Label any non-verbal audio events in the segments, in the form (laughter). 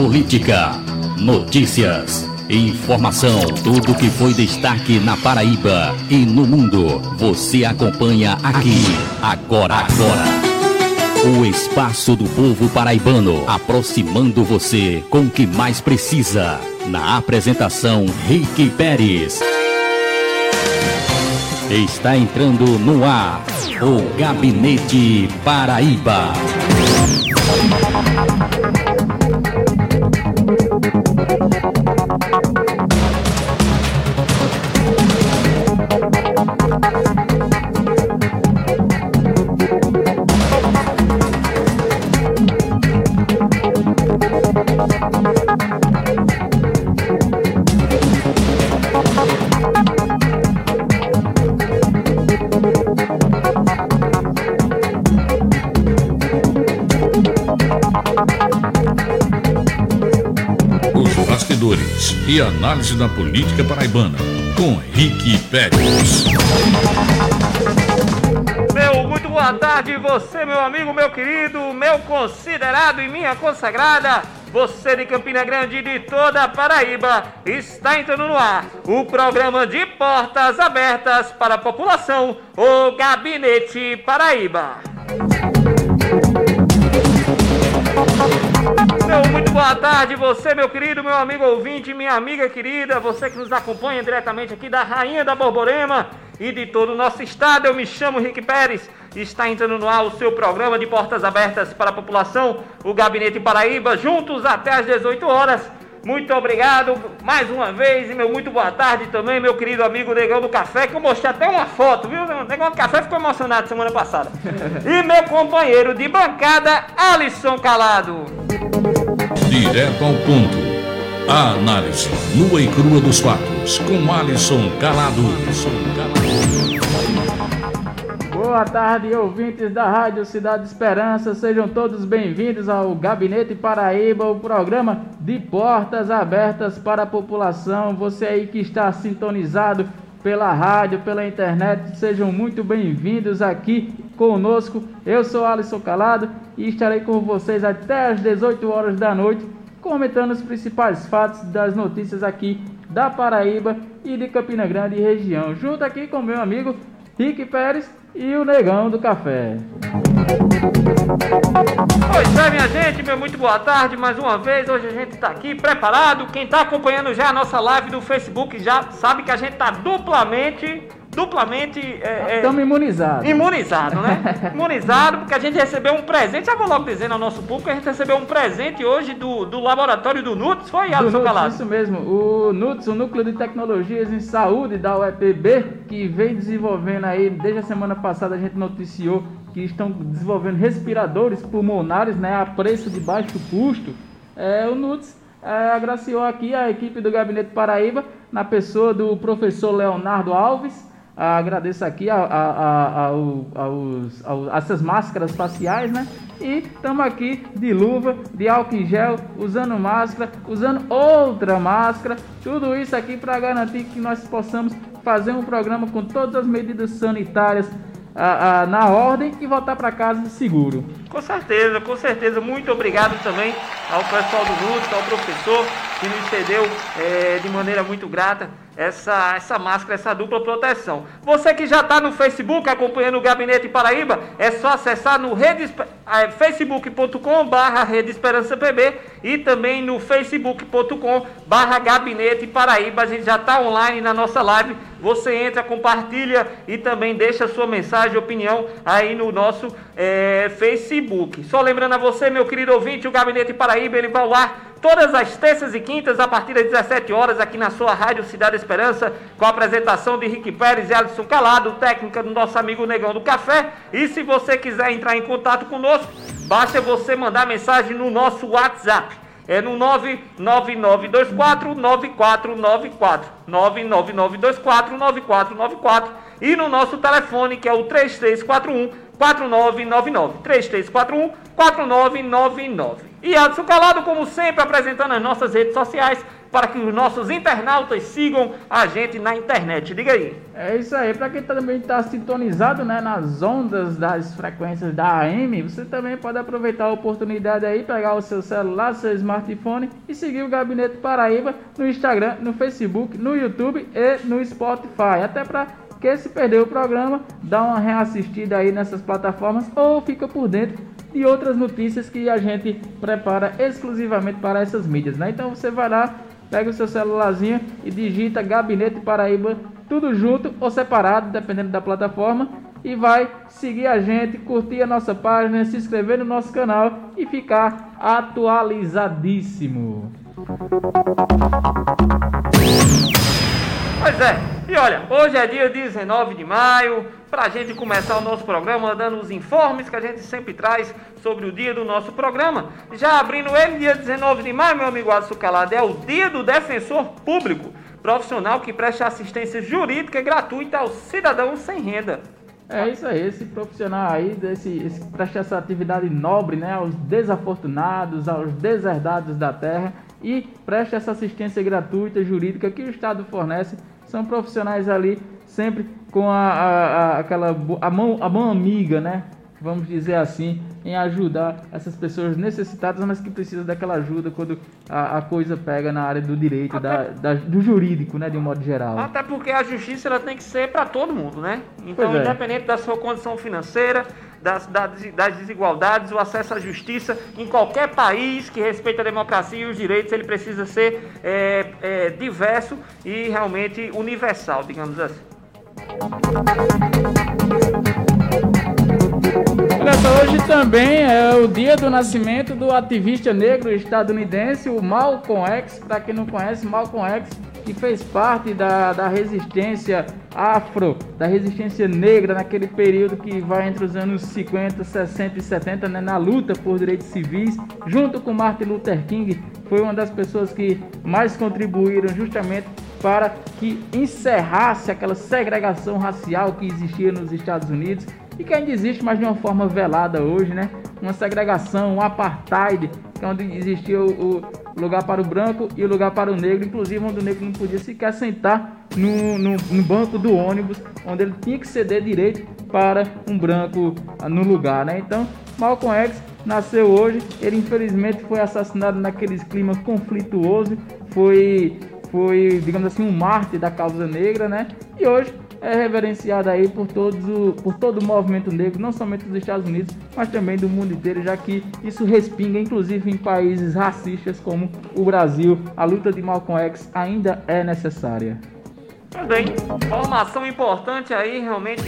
política, notícias, informação, tudo que foi destaque na Paraíba e no mundo. Você acompanha aqui, agora, agora. O espaço do povo paraibano, aproximando você com o que mais precisa. Na apresentação, Rick Pérez. Está entrando no ar o Gabinete Paraíba. Thank you. E análise da política paraibana, com Rick Pérez. Meu muito boa tarde, você, meu amigo, meu querido, meu considerado e minha consagrada. Você de Campina Grande e de toda a Paraíba está entrando no ar o programa de portas abertas para a população, o Gabinete Paraíba. Muito boa tarde, você, meu querido, meu amigo ouvinte, minha amiga querida, você que nos acompanha diretamente aqui da Rainha da Borborema e de todo o nosso estado. Eu me chamo Rick Pérez está entrando no ar o seu programa de portas abertas para a população, o Gabinete Paraíba, juntos até às 18 horas. Muito obrigado mais uma vez e meu muito boa tarde também, meu querido amigo Negão do Café, que eu mostrei até uma foto, viu? O Negão do Café ficou emocionado semana passada. E meu companheiro de bancada, Alisson Calado. Direto ao ponto. A análise nua e crua dos fatos com Alisson Calado. Boa tarde, ouvintes da Rádio Cidade Esperança. Sejam todos bem-vindos ao Gabinete Paraíba, o programa de portas abertas para a população. Você aí que está sintonizado pela rádio, pela internet, sejam muito bem-vindos aqui conosco. Eu sou Alisson Calado e estarei com vocês até às 18 horas da noite, comentando os principais fatos das notícias aqui da Paraíba e de Campina Grande e região, junto aqui com meu amigo Rick Pérez e o Negão do Café. Pois é, minha gente, meu muito boa tarde mais uma vez. Hoje a gente está aqui preparado. Quem está acompanhando já a nossa live do Facebook já sabe que a gente está duplamente duplamente. Estamos é, é, imunizados. Imunizado, né? (laughs) imunizado, porque a gente recebeu um presente. Já vou logo dizendo ao nosso público que a gente recebeu um presente hoje do, do laboratório do NUTS. Foi, Alisson Calado? Isso mesmo. O NUTS, o Núcleo de Tecnologias em Saúde da UEPB, que vem desenvolvendo aí, desde a semana passada a gente noticiou que estão desenvolvendo respiradores pulmonares, né, a preço de baixo custo. É, o NUTS é, agraciou aqui a equipe do Gabinete Paraíba, na pessoa do professor Leonardo Alves, agradeço aqui a, a, a, aos, aos, essas máscaras faciais, né? E estamos aqui de luva, de álcool em gel, usando máscara, usando outra máscara, tudo isso aqui para garantir que nós possamos fazer um programa com todas as medidas sanitárias a, a, na ordem e voltar para casa seguro. Com certeza, com certeza. Muito obrigado também ao pessoal do NUTS, ao professor que nos cedeu é, de maneira muito grata essa, essa máscara, essa dupla proteção. Você que já está no Facebook acompanhando o Gabinete Paraíba, é só acessar no é, facebook.com barra Rede Esperança PB e também no facebook.com barra Gabinete Paraíba. A gente já está online na nossa live. Você entra, compartilha e também deixa sua mensagem, opinião aí no nosso é, Facebook. Só lembrando a você, meu querido ouvinte, o Gabinete Paraíba, ele vai lá todas as terças e quintas, a partir das 17 horas, aqui na sua Rádio Cidade Esperança, com a apresentação de Rick Pérez e Alisson Calado, técnica do nosso amigo Negão do Café. E se você quiser entrar em contato conosco, basta você mandar mensagem no nosso WhatsApp. É no 99924 9494. 99924 9494. E no nosso telefone, que é o 3341 4999. 3341 4999. E Adson Calado, como sempre, apresentando as nossas redes sociais, para que os nossos internautas sigam a gente na internet. Diga aí. É isso aí, para quem também está sintonizado né, nas ondas das frequências da AM, você também pode aproveitar a oportunidade aí, pegar o seu celular, seu smartphone e seguir o Gabinete Paraíba no Instagram, no Facebook, no YouTube e no Spotify. Até para que se perdeu o programa, dá uma reassistida aí nessas plataformas ou fica por dentro de outras notícias que a gente prepara exclusivamente para essas mídias, né? Então você vai lá, pega o seu celularzinho e digita Gabinete Paraíba, tudo junto ou separado, dependendo da plataforma, e vai seguir a gente, curtir a nossa página, se inscrever no nosso canal e ficar atualizadíssimo. Pois é, e olha, hoje é dia 19 de maio, para a gente começar o nosso programa dando os informes que a gente sempre traz sobre o dia do nosso programa. Já abrindo ele, dia 19 de maio, meu amigo Alisson Calado, é o dia do defensor público, profissional que presta assistência jurídica gratuita aos cidadãos sem renda. É isso aí, esse profissional aí, desse, esse, presta essa atividade nobre né, aos desafortunados, aos deserdados da terra e presta essa assistência gratuita jurídica que o Estado fornece. São profissionais ali sempre com a, a, a aquela a mão, a mão amiga, né? Vamos dizer assim, em ajudar essas pessoas necessitadas, mas que precisam daquela ajuda quando a, a coisa pega na área do direito, da, da, do jurídico, né, de um modo geral. Até porque a justiça ela tem que ser para todo mundo, né? Então, é. independente da sua condição financeira, das, das, desigualdades, o acesso à justiça em qualquer país que respeita a democracia e os direitos, ele precisa ser é, é, diverso e realmente universal, digamos assim. Hoje também é o dia do nascimento do ativista negro estadunidense, o Malcolm X. Para quem não conhece, Malcolm X, que fez parte da, da resistência afro, da resistência negra naquele período que vai entre os anos 50, 60 e 70, né, na luta por direitos civis, junto com Martin Luther King, foi uma das pessoas que mais contribuíram justamente para que encerrasse aquela segregação racial que existia nos Estados Unidos e que ainda existe, mas de uma forma velada hoje, né? Uma segregação, um apartheid, é onde existia o, o, lugar para o branco e o lugar para o negro, inclusive onde o negro não podia sequer sentar no, no, no banco do ônibus, onde ele tinha que ceder direito para um branco ah, no lugar, né? Então, Malcolm X nasceu hoje, ele infelizmente foi assassinado naquele clima conflituoso, foi, foi digamos assim, um mártir da causa negra, né? E hoje é reverenciada aí por, todos o, por todo o movimento negro, não somente dos Estados Unidos, mas também do mundo inteiro, já que isso respinga inclusive em países racistas como o Brasil. A luta de Malcolm X ainda é necessária. Também, informação importante aí, realmente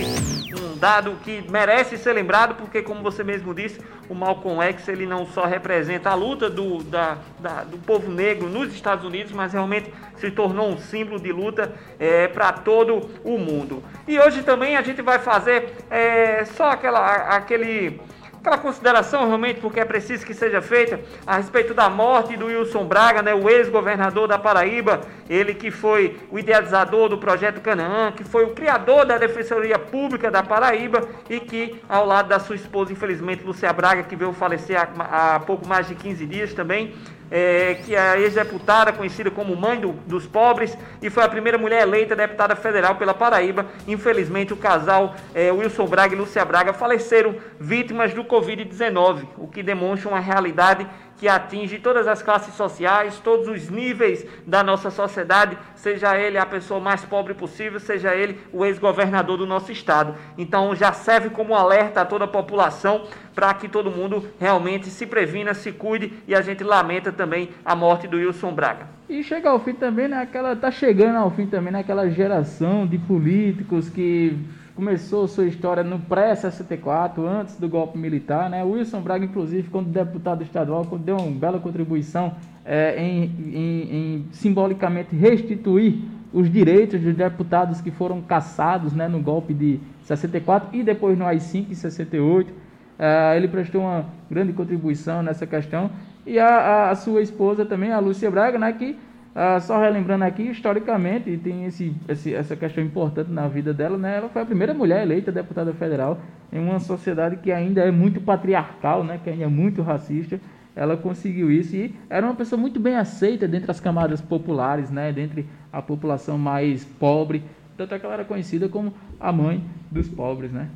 um dado que merece ser lembrado, porque como você mesmo disse, o Malcolm X ele não só representa a luta do, da, da, do povo negro nos Estados Unidos, mas realmente se tornou um símbolo de luta é, para todo o mundo. E hoje também a gente vai fazer é, só aquela, aquele aquela consideração realmente, porque é preciso que seja feita, a respeito da morte do Wilson Braga, né, o ex-governador da Paraíba, ele que foi o idealizador do projeto Canaã, que foi o criador da Defensoria Pública da Paraíba e que, ao lado da sua esposa, infelizmente, Lúcia Braga, que veio falecer há, há pouco mais de 15 dias também, é, que é a ex-deputada, conhecida como Mãe do, dos Pobres, e foi a primeira mulher eleita deputada federal pela Paraíba. Infelizmente, o casal é, Wilson Braga e Lúcia Braga faleceram vítimas do Covid-19, o que demonstra uma realidade que atinge todas as classes sociais, todos os níveis da nossa sociedade, seja ele a pessoa mais pobre possível, seja ele o ex-governador do nosso estado. Então já serve como alerta a toda a população para que todo mundo realmente se previna, se cuide e a gente lamenta também a morte do Wilson Braga. E chega ao fim também naquela tá chegando ao fim também naquela geração de políticos que começou sua história no pré-64, antes do golpe militar. Né? Wilson Braga, inclusive, quando deputado estadual, deu uma bela contribuição é, em, em, em, simbolicamente restituir os direitos dos deputados que foram caçados né, no golpe de 64 e depois no AI-5 em 68. É, ele prestou uma grande contribuição nessa questão. E a, a, sua esposa também, a Lúcia Braga, né, que ah, só relembrando aqui, historicamente, tem esse, esse, essa questão importante na vida dela, né? Ela foi a primeira mulher eleita deputada federal em uma sociedade que ainda é muito patriarcal, né? Que ainda é muito racista. ela conseguiu isso e era uma pessoa muito bem aceita dentre as camadas populares, né, dentre a população mais pobre, tanto é que ela era conhecida como a mãe dos pobres, né?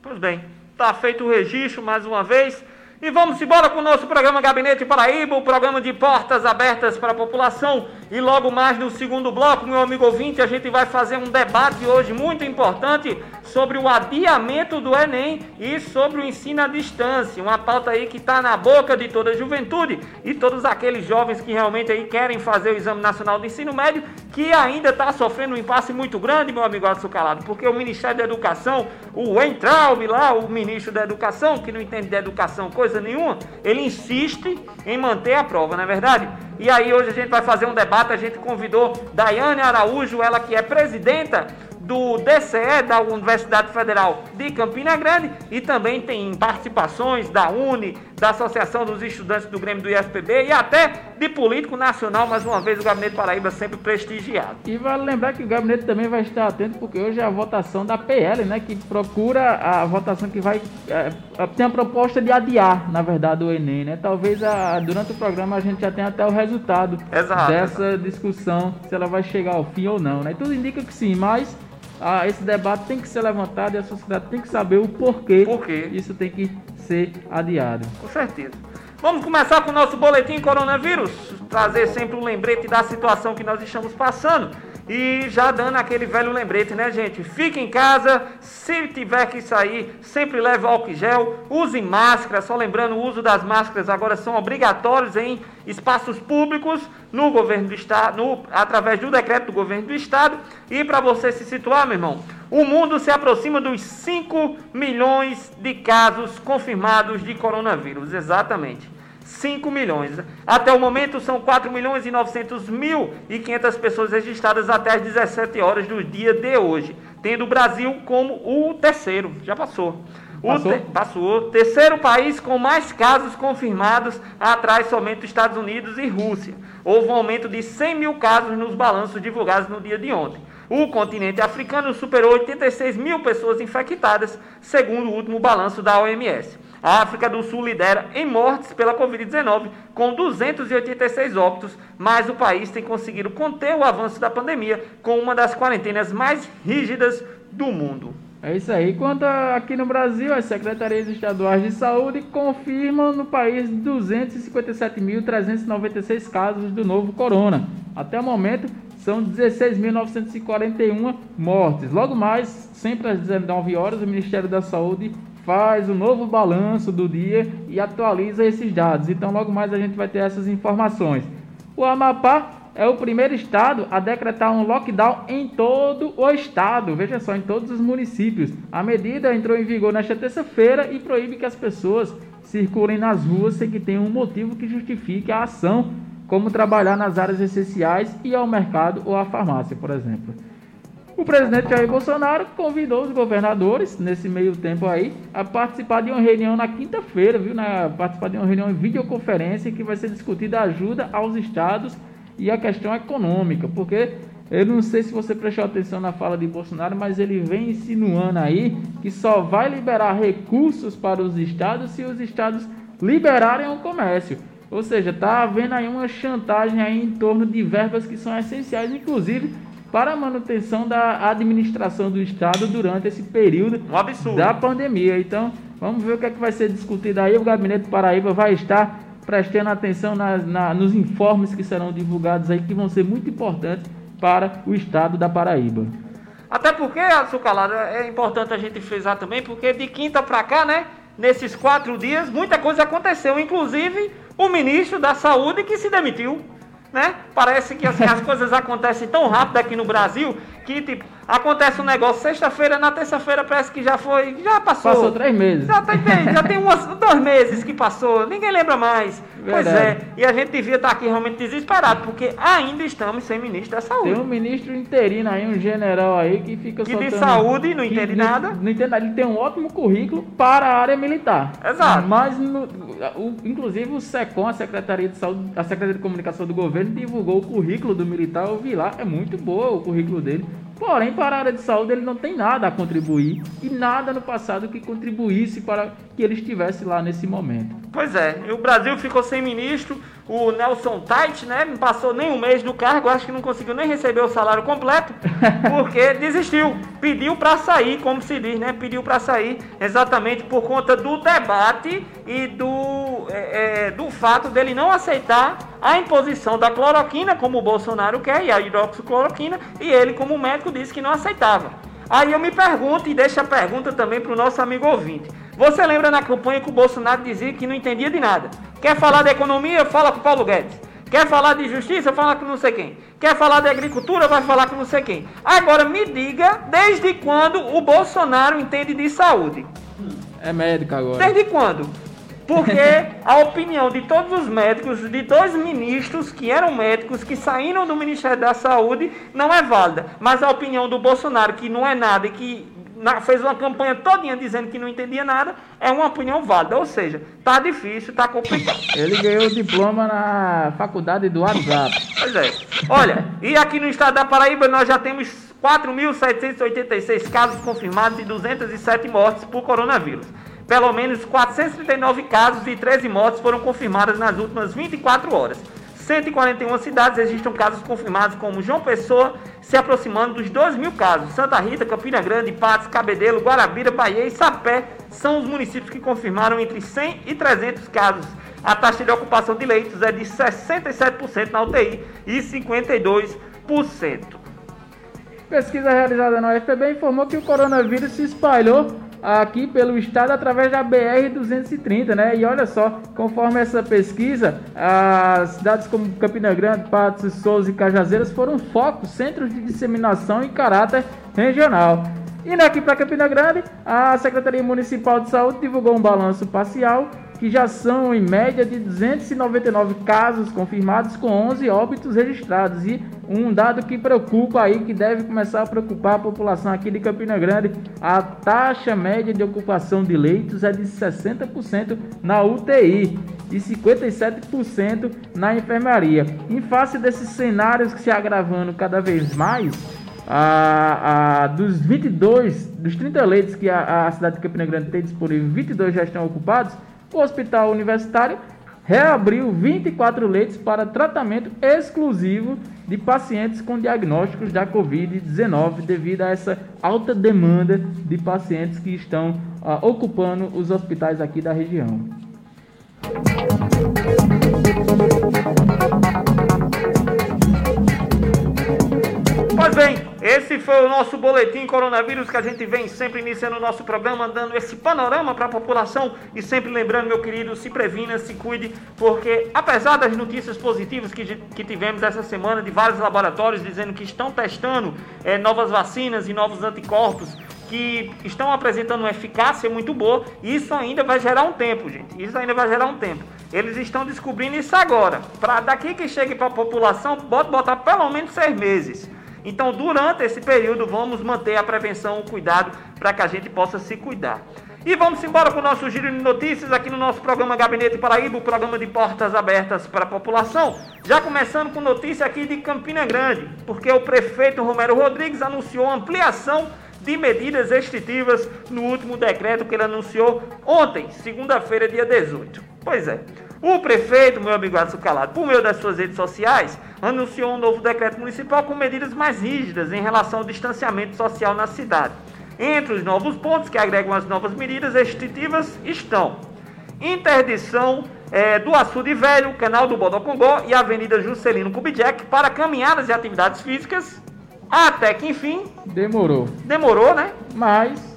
Pois bem, está feito o registro mais uma vez. E vamos embora com o nosso programa Gabinete Paraíba, o programa de portas abertas para a população. E logo mais no segundo bloco, meu amigo ouvinte, a gente vai fazer um debate hoje muito importante sobre o adiamento do Enem e sobre o ensino à distância. Uma pauta aí que está na boca de toda a juventude e todos aqueles jovens que realmente aí querem fazer o Exame Nacional de Ensino Médio, que ainda está sofrendo um impasse muito grande, meu amigo Adson Calado, porque o Ministério da Educação, o Entraub lá, o ministro da Educação, que não entende de educação coisa coisa nenhuma, ele insiste em manter a prova, não é verdade? E aí hoje a gente vai fazer um debate, a gente convidou Daiane Araújo, ela que é presidenta do DCE, da Universidade Federal de Campina Grande, e também tem participações da UNE, da Associação dos Estudantes do Grêmio do IFPB e até de político nacional, mais uma vez o Gabinete Paraíba sempre prestigiado. E vale lembrar que o gabinete também vai estar atento, porque hoje é a votação da PL, né, que procura a votação que vai. É, tem a proposta de adiar, na verdade, o Enem, né? Talvez a, durante o programa a gente já tenha até o resultado Exato. dessa discussão, se ela vai chegar ao fim ou não, né? Tudo indica que sim, mas ah, esse debate tem que ser levantado e a sociedade tem que saber o porquê, porquê. isso tem que ser adiado. Com certeza. Vamos começar com o nosso boletim coronavírus, trazer sempre um lembrete da situação que nós estamos passando. E já dando aquele velho lembrete, né, gente? Fique em casa, se tiver que sair, sempre leve álcool gel, use máscara. Só lembrando, o uso das máscaras agora são obrigatórios em espaços públicos, no governo do estado, no, através do decreto do governo do estado. E para você se situar, meu irmão, o mundo se aproxima dos 5 milhões de casos confirmados de coronavírus, exatamente. 5 milhões. Até o momento são 4 milhões e 900 mil e 500 pessoas registradas até as 17 horas do dia de hoje, tendo o Brasil como o terceiro, já passou. Passou? Te, passou. Terceiro país com mais casos confirmados, atrás somente dos Estados Unidos e Rússia. Houve um aumento de 100 mil casos nos balanços divulgados no dia de ontem. O continente africano superou 86 mil pessoas infectadas, segundo o último balanço da OMS. A África do Sul lidera em mortes pela Covid-19, com 286 óbitos, mas o país tem conseguido conter o avanço da pandemia com uma das quarentenas mais rígidas do mundo. É isso aí. Quanto aqui no Brasil, as secretarias estaduais de saúde confirmam no país 257.396 casos do novo corona. Até o momento, são 16.941 mortes. Logo mais, sempre às 19 horas, o Ministério da Saúde faz o um novo balanço do dia e atualiza esses dados. Então, logo mais a gente vai ter essas informações. O Amapá é o primeiro estado a decretar um lockdown em todo o estado, veja só, em todos os municípios. A medida entrou em vigor nesta terça-feira e proíbe que as pessoas circulem nas ruas sem que tenham um motivo que justifique a ação, como trabalhar nas áreas essenciais e ao mercado ou à farmácia, por exemplo. O presidente Jair Bolsonaro convidou os governadores, nesse meio tempo aí, a participar de uma reunião na quinta-feira, viu? Na, participar de uma reunião em videoconferência que vai ser discutida a ajuda aos estados e a questão econômica, porque eu não sei se você prestou atenção na fala de Bolsonaro, mas ele vem insinuando aí que só vai liberar recursos para os estados se os estados liberarem o comércio. Ou seja, está havendo aí uma chantagem aí em torno de verbas que são essenciais, inclusive para a manutenção da administração do Estado durante esse período um da pandemia. Então, vamos ver o que, é que vai ser discutido aí. O Gabinete Paraíba vai estar prestando atenção na, na, nos informes que serão divulgados aí, que vão ser muito importantes para o Estado da Paraíba. Até porque, Açucalado, é importante a gente frisar também, porque de quinta para cá, né, nesses quatro dias, muita coisa aconteceu, inclusive o ministro da Saúde que se demitiu né? Parece que assim, as coisas acontecem tão rápido aqui no Brasil que tipo, acontece um negócio sexta-feira, na terça-feira parece que já foi, já passou. Passou três meses. Já tem, já tem umas, (laughs) dois meses que passou, ninguém lembra mais. Verdade. Pois é, e a gente devia estar aqui realmente desesperado, porque ainda estamos sem ministro da saúde. Tem um ministro interino aí, um general aí, que fica que soltando... de saúde não entende nada. Não, não entende nada, ele tem um ótimo currículo para a área militar. Exato. Mas, no, o, inclusive o SECOM, a Secretaria de Saúde, a Secretaria de Comunicação do Governo, divulgou o currículo do militar, eu vi lá, é muito boa o currículo dele Porém, para a área de saúde ele não tem nada a contribuir e nada no passado que contribuísse para que ele estivesse lá nesse momento. Pois é, o Brasil ficou sem ministro, o Nelson Tait, né, não passou nem um mês do cargo, acho que não conseguiu nem receber o salário completo, (laughs) porque desistiu, pediu para sair, como se diz, né, pediu para sair exatamente por conta do debate e do, é, é, do fato dele não aceitar a imposição da cloroquina, como o Bolsonaro quer, e a hidroxicloroquina, e ele, como médico, disse que não aceitava. Aí eu me pergunto, e deixo a pergunta também para o nosso amigo ouvinte. Você lembra na campanha que o Bolsonaro dizia que não entendia de nada? Quer falar de economia? Fala com o Paulo Guedes. Quer falar de justiça? Fala com não sei quem. Quer falar de agricultura? Vai falar com não sei quem. Agora me diga, desde quando o Bolsonaro entende de saúde? É médico agora. Desde quando? Porque a opinião de todos os médicos, de dois ministros que eram médicos, que saíram do Ministério da Saúde, não é válida. Mas a opinião do Bolsonaro, que não é nada e que fez uma campanha todinha dizendo que não entendia nada, é uma opinião válida. Ou seja, tá difícil, tá complicado. Ele ganhou o diploma na faculdade do WhatsApp. Pois é. Olha, e aqui no estado da Paraíba nós já temos 4.786 casos confirmados e 207 mortes por coronavírus. Pelo menos 439 casos e 13 mortes foram confirmadas nas últimas 24 horas. 141 cidades registram casos confirmados, como João Pessoa, se aproximando dos 2 mil casos. Santa Rita, Campina Grande, Patos, Cabedelo, Guarabira, Bahia e Sapé são os municípios que confirmaram entre 100 e 300 casos. A taxa de ocupação de leitos é de 67% na UTI e 52%. Pesquisa realizada na UFPB informou que o coronavírus se espalhou aqui pelo estado através da BR-230, né? E olha só, conforme essa pesquisa, as cidades como Campina Grande, Patos, Souza e Cajazeiras foram focos, centros de disseminação em caráter regional. E aqui para Campina Grande, a Secretaria Municipal de Saúde divulgou um balanço parcial que já são em média de 299 casos confirmados com 11 óbitos registrados e um dado que preocupa aí que deve começar a preocupar a população aqui de Campina Grande, a taxa média de ocupação de leitos é de 60% na UTI e 57% na enfermaria. Em face desses cenários que se agravando cada vez mais, a, a, dos 22, dos 30 leitos que a, a cidade de Campina Grande tem disponível, 22 já estão ocupados o Hospital Universitário reabriu 24 leitos para tratamento exclusivo de pacientes com diagnósticos da Covid-19 devido a essa alta demanda de pacientes que estão uh, ocupando os hospitais aqui da região. Pois bem, esse foi o nosso boletim coronavírus que a gente vem sempre iniciando o nosso programa, dando esse panorama para a população e sempre lembrando, meu querido, se previna, se cuide, porque apesar das notícias positivas que, que tivemos essa semana de vários laboratórios dizendo que estão testando é, novas vacinas e novos anticorpos que estão apresentando uma eficácia muito boa, isso ainda vai gerar um tempo, gente. Isso ainda vai gerar um tempo. Eles estão descobrindo isso agora. Para daqui que chegue para a população, pode botar pelo menos seis meses. Então, durante esse período, vamos manter a prevenção, o cuidado, para que a gente possa se cuidar. E vamos embora com o nosso giro de notícias aqui no nosso programa Gabinete Paraíba, o programa de portas abertas para a população. Já começando com notícia aqui de Campina Grande, porque o prefeito Romero Rodrigues anunciou ampliação de medidas restritivas no último decreto que ele anunciou ontem, segunda-feira, dia 18. Pois é. O prefeito, meu amigo Adson Calado, por meio das suas redes sociais, anunciou um novo decreto municipal com medidas mais rígidas em relação ao distanciamento social na cidade. Entre os novos pontos que agregam as novas medidas restritivas estão interdição é, do Açude Velho, Canal do Bodocongó e Avenida Juscelino Kubitschek para caminhadas e atividades físicas, até que enfim... Demorou. Demorou, né? Mas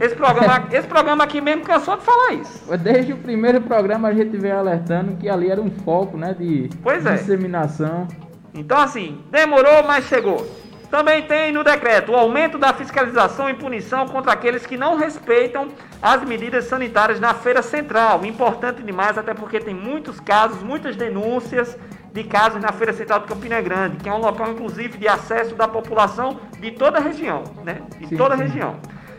Esse programa, esse programa aqui mesmo cansou de falar isso. Desde o primeiro programa a gente veio alertando que ali era um foco, né, de pois é. disseminação. Então assim, demorou, mas chegou. Também tem no decreto o aumento da fiscalização e punição contra aqueles que não respeitam as medidas sanitárias na feira central. Importante demais, até porque tem muitos casos, muitas denúncias de casos na feira central de Campina Grande, que é um local inclusive de acesso da população de toda a região, né? De sim, toda a região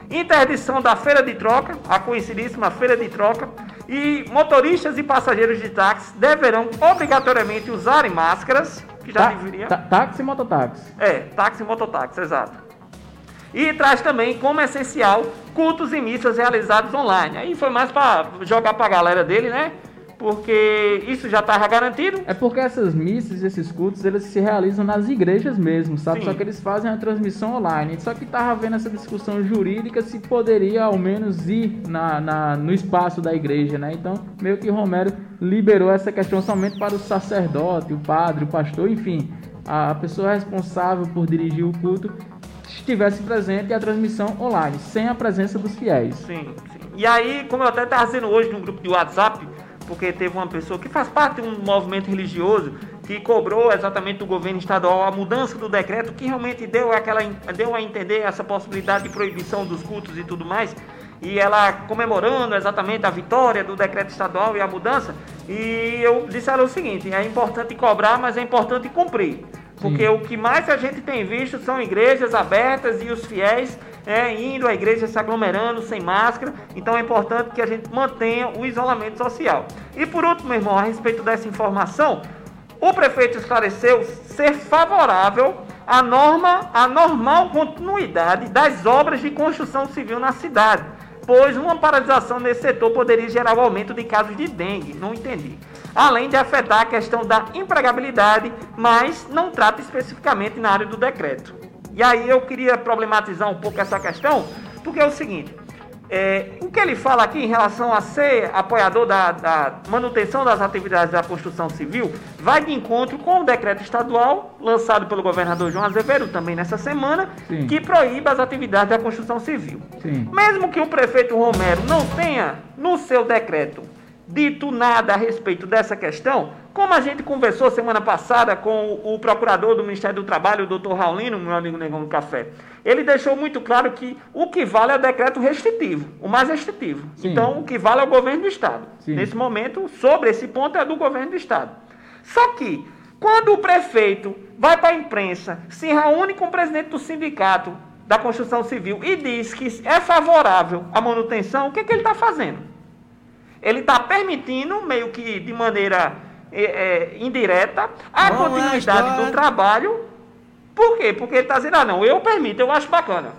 interdição da feira de troca, a conhecidíssima feira de troca, e motoristas e passageiros de táxi deverão obrigatoriamente usarem máscaras, que já tá, deveria. Tá, táxi e mototáxi. É, táxi e mototáxi, exato. E traz também como essencial cultos e missas realizados online. Aí foi mais para jogar para a galera dele, né? Porque isso já estava garantido. É porque essas missas, esses cultos, eles se realizam nas igrejas mesmo, sabe? Sim. Só que eles fazem a transmissão online. Só que estava havendo essa discussão jurídica se poderia ao menos ir na, na, no espaço da igreja, né? Então, meio que Romero liberou essa questão somente para o sacerdote, o padre, o pastor, enfim, a pessoa responsável por dirigir o culto estivesse presente e a transmissão online, sem a presença dos fiéis. Sim, sim. E aí, como eu até estava dizendo hoje no grupo de WhatsApp, porque teve uma pessoa que faz parte de um movimento religioso que cobrou exatamente do governo estadual a mudança do decreto que realmente deu aquela deu a entender essa possibilidade de proibição dos cultos e tudo mais e ela comemorando exatamente a vitória do decreto estadual e a mudança e eu disse a ela o seguinte é importante cobrar mas é importante cumprir porque Sim. o que mais a gente tem visto são igrejas abertas e os fiéis é, indo à igreja se aglomerando sem máscara. Então é importante que a gente mantenha o isolamento social. E por último, meu irmão, a respeito dessa informação, o prefeito esclareceu ser favorável à norma, à normal continuidade das obras de construção civil na cidade, pois uma paralisação nesse setor poderia gerar o aumento de casos de dengue. Não entendi além de afetar a questão da empregabilidade, mas não trata especificamente na área do decreto. E aí eu queria problematizar um pouco essa questão, porque é o seguinte: é, o que ele fala aqui em relação a ser apoiador da, da, manutenção das atividades da construção civil vai de encontro com o decreto estadual lançado pelo governador João Azevedo também nessa semana, Sim. que proíbe as atividades da construção civil. Sim. Mesmo que o prefeito Romero não tenha no seu decreto dito nada a respeito dessa questão, como a gente conversou semana passada com o procurador do Ministério do Trabalho, o doutor Raulino, meu amigo Negão do Café, ele deixou muito claro que o que vale é o decreto restritivo, o mais restritivo. Sim. Então, o que vale é o governo do Estado. Sim. Nesse momento, sobre esse ponto, é do governo do Estado. Só que, quando o prefeito vai para a imprensa, se reúne com o presidente do sindicato da construção civil e diz que é favorável à manutenção, o que, que ele está fazendo? Ele está permitindo, meio que de maneira é, é, indireta, a Bom, continuidade é do trabalho. Por quê? Porque ele está dizendo, ah, não, eu permito, eu acho bacana.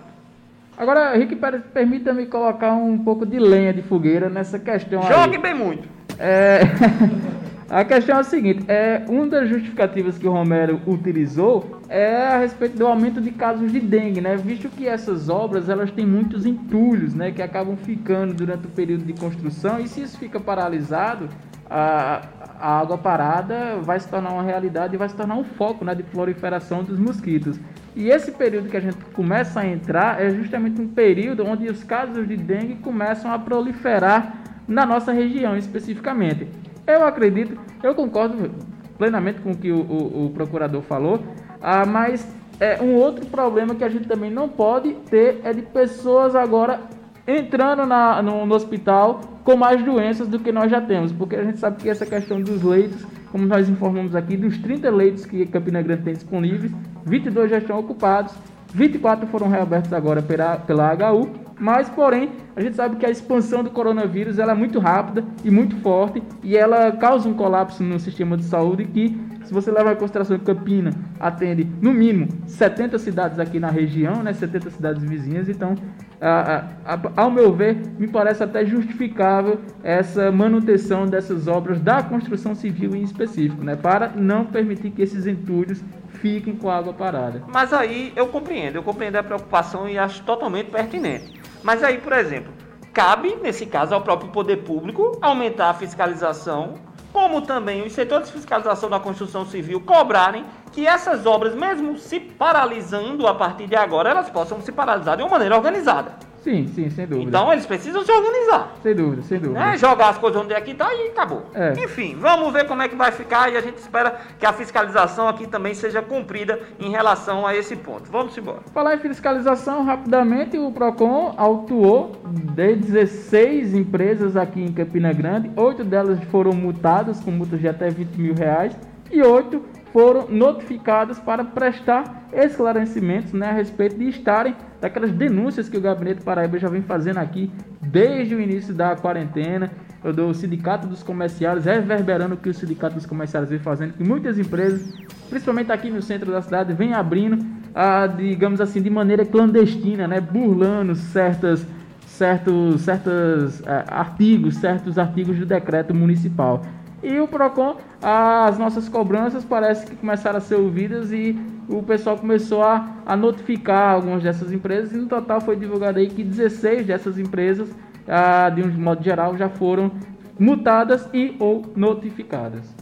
Agora, Rick, permita-me colocar um pouco de lenha de fogueira nessa questão Jogue aí. bem muito. É... (laughs) A questão é a seguinte, é, uma das justificativas que o Romero utilizou é a respeito do aumento de casos de dengue, né? Visto que essas obras elas têm muitos entulhos, né, que acabam ficando durante o período de construção e se isso fica paralisado, a, a água parada vai se tornar uma realidade e vai se tornar um foco, né, de proliferação dos mosquitos. E esse período que a gente começa a entrar é justamente um período onde os casos de dengue começam a proliferar na nossa região especificamente. Eu acredito, eu concordo plenamente com o que o, o, o procurador falou, ah, mas é, um outro problema que a gente também não pode ter é de pessoas agora entrando na, no, no, hospital com mais doenças do que nós já temos, porque a gente sabe que essa questão dos leitos, como nós informamos aqui, dos 30 leitos que Campina Grande tem disponíveis, 22 já estão ocupados, 24 foram reabertos agora pela, pela HU mas, porém, a gente sabe que a expansão do coronavírus ela é muito rápida e muito forte e ela causa um colapso no sistema de saúde que, se você levar em consideração que Campina atende, no mínimo, 70 cidades aqui na região, né, 70 cidades vizinhas, então, a, a, a, ao meu ver, me parece até justificável essa manutenção dessas obras da construção civil em específico, né, para não permitir que esses entulhos fiquem com a água parada. Mas aí eu compreendo, eu compreendo a preocupação e acho totalmente pertinente. Mas aí, por exemplo, cabe, nesse caso, ao próprio poder público aumentar a fiscalização, como também os setores de fiscalização da construção civil cobrarem que essas obras, mesmo se paralisando a partir de agora, elas possam se paralisar de uma maneira organizada. Sim, sim, sem dúvida. Então eles precisam se organizar. Sem dúvida, sem dúvida. Né? Jogar as coisas onde é que está e acabou. É. Enfim, vamos ver como é que vai ficar e a gente espera que a fiscalização aqui também seja cumprida em relação a esse ponto. Vamos embora. Falar em fiscalização, rapidamente, o PROCON autuou de 16 empresas aqui em Campina Grande, oito delas foram multadas com multas de até 20 mil reais e oito foram notificadas para prestar esclarecimentos né, a respeito de estarem daquelas denúncias que o Gabinete Paraíba já vem fazendo aqui desde o início da quarentena, do Sindicato dos Comerciários, reverberando o que o Sindicato dos Comerciários vem fazendo, que muitas empresas, principalmente aqui no centro da cidade, vem abrindo ah, digamos assim, de maneira clandestina, né, burlando certas, certos, certos ah, artigos, certos artigos do decreto municipal. E o PROCON, as nossas cobranças parece que começaram a ser ouvidas e o pessoal começou a, a notificar algumas dessas empresas e no total foi divulgado aí que 16 dessas empresas, ah, de um modo geral, já foram multadas e ou notificadas.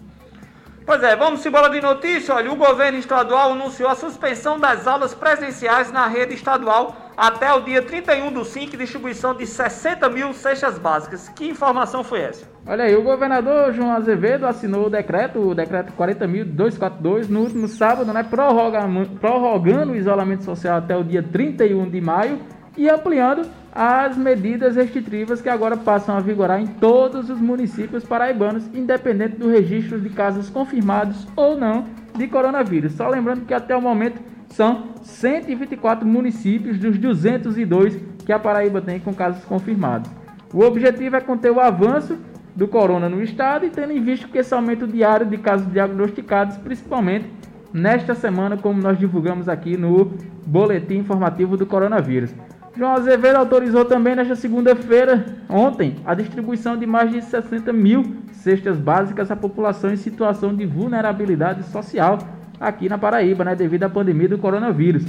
Pois é, vamos embora de notícia. Olha, o governo estadual anunciou a suspensão das aulas presenciais na rede estadual até o dia 31 do 5, distribuição de 60 mil cestas básicas. Que informação foi essa? Olha aí, o governador João Azevedo assinou o decreto, o decreto 40.242, no último sábado, né, prorrogando o isolamento social até o dia 31 de maio e ampliando as medidas restritivas que agora passam a vigorar em todos os municípios paraibanos, independente do registro de casos confirmados ou não de coronavírus. Só lembrando que até o momento são 124 municípios dos 202 que a Paraíba tem com casos confirmados. O objetivo é conter o avanço do corona no estado e tendo em vista que esse aumento diário de casos diagnosticados, principalmente nesta semana, como nós divulgamos aqui no boletim informativo do coronavírus. João Azevedo autorizou também nesta segunda-feira, ontem, a distribuição de mais de 60 mil cestas básicas à população em situação de vulnerabilidade social aqui na Paraíba, né, devido à pandemia do coronavírus.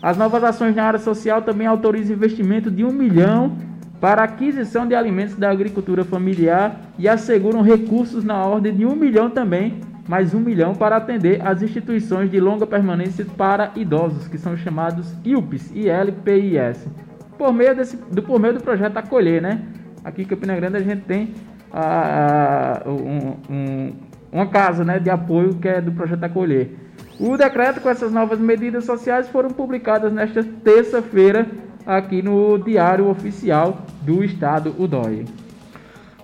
As novas ações na área social também autorizam investimento de um milhão para aquisição de alimentos da agricultura familiar e asseguram recursos na ordem de um milhão também, mais um milhão para atender as instituições de longa permanência para idosos, que são chamados ILPS, ILPIS por meio, desse, do, por meio do projeto Acolher, né? Aqui em Campina Grande a gente tem a, a, um, um, uma casa né, de apoio que é do projeto Acolher. O decreto com essas novas medidas sociais foram publicadas nesta terça-feira aqui no Diário Oficial do Estado, o DOI.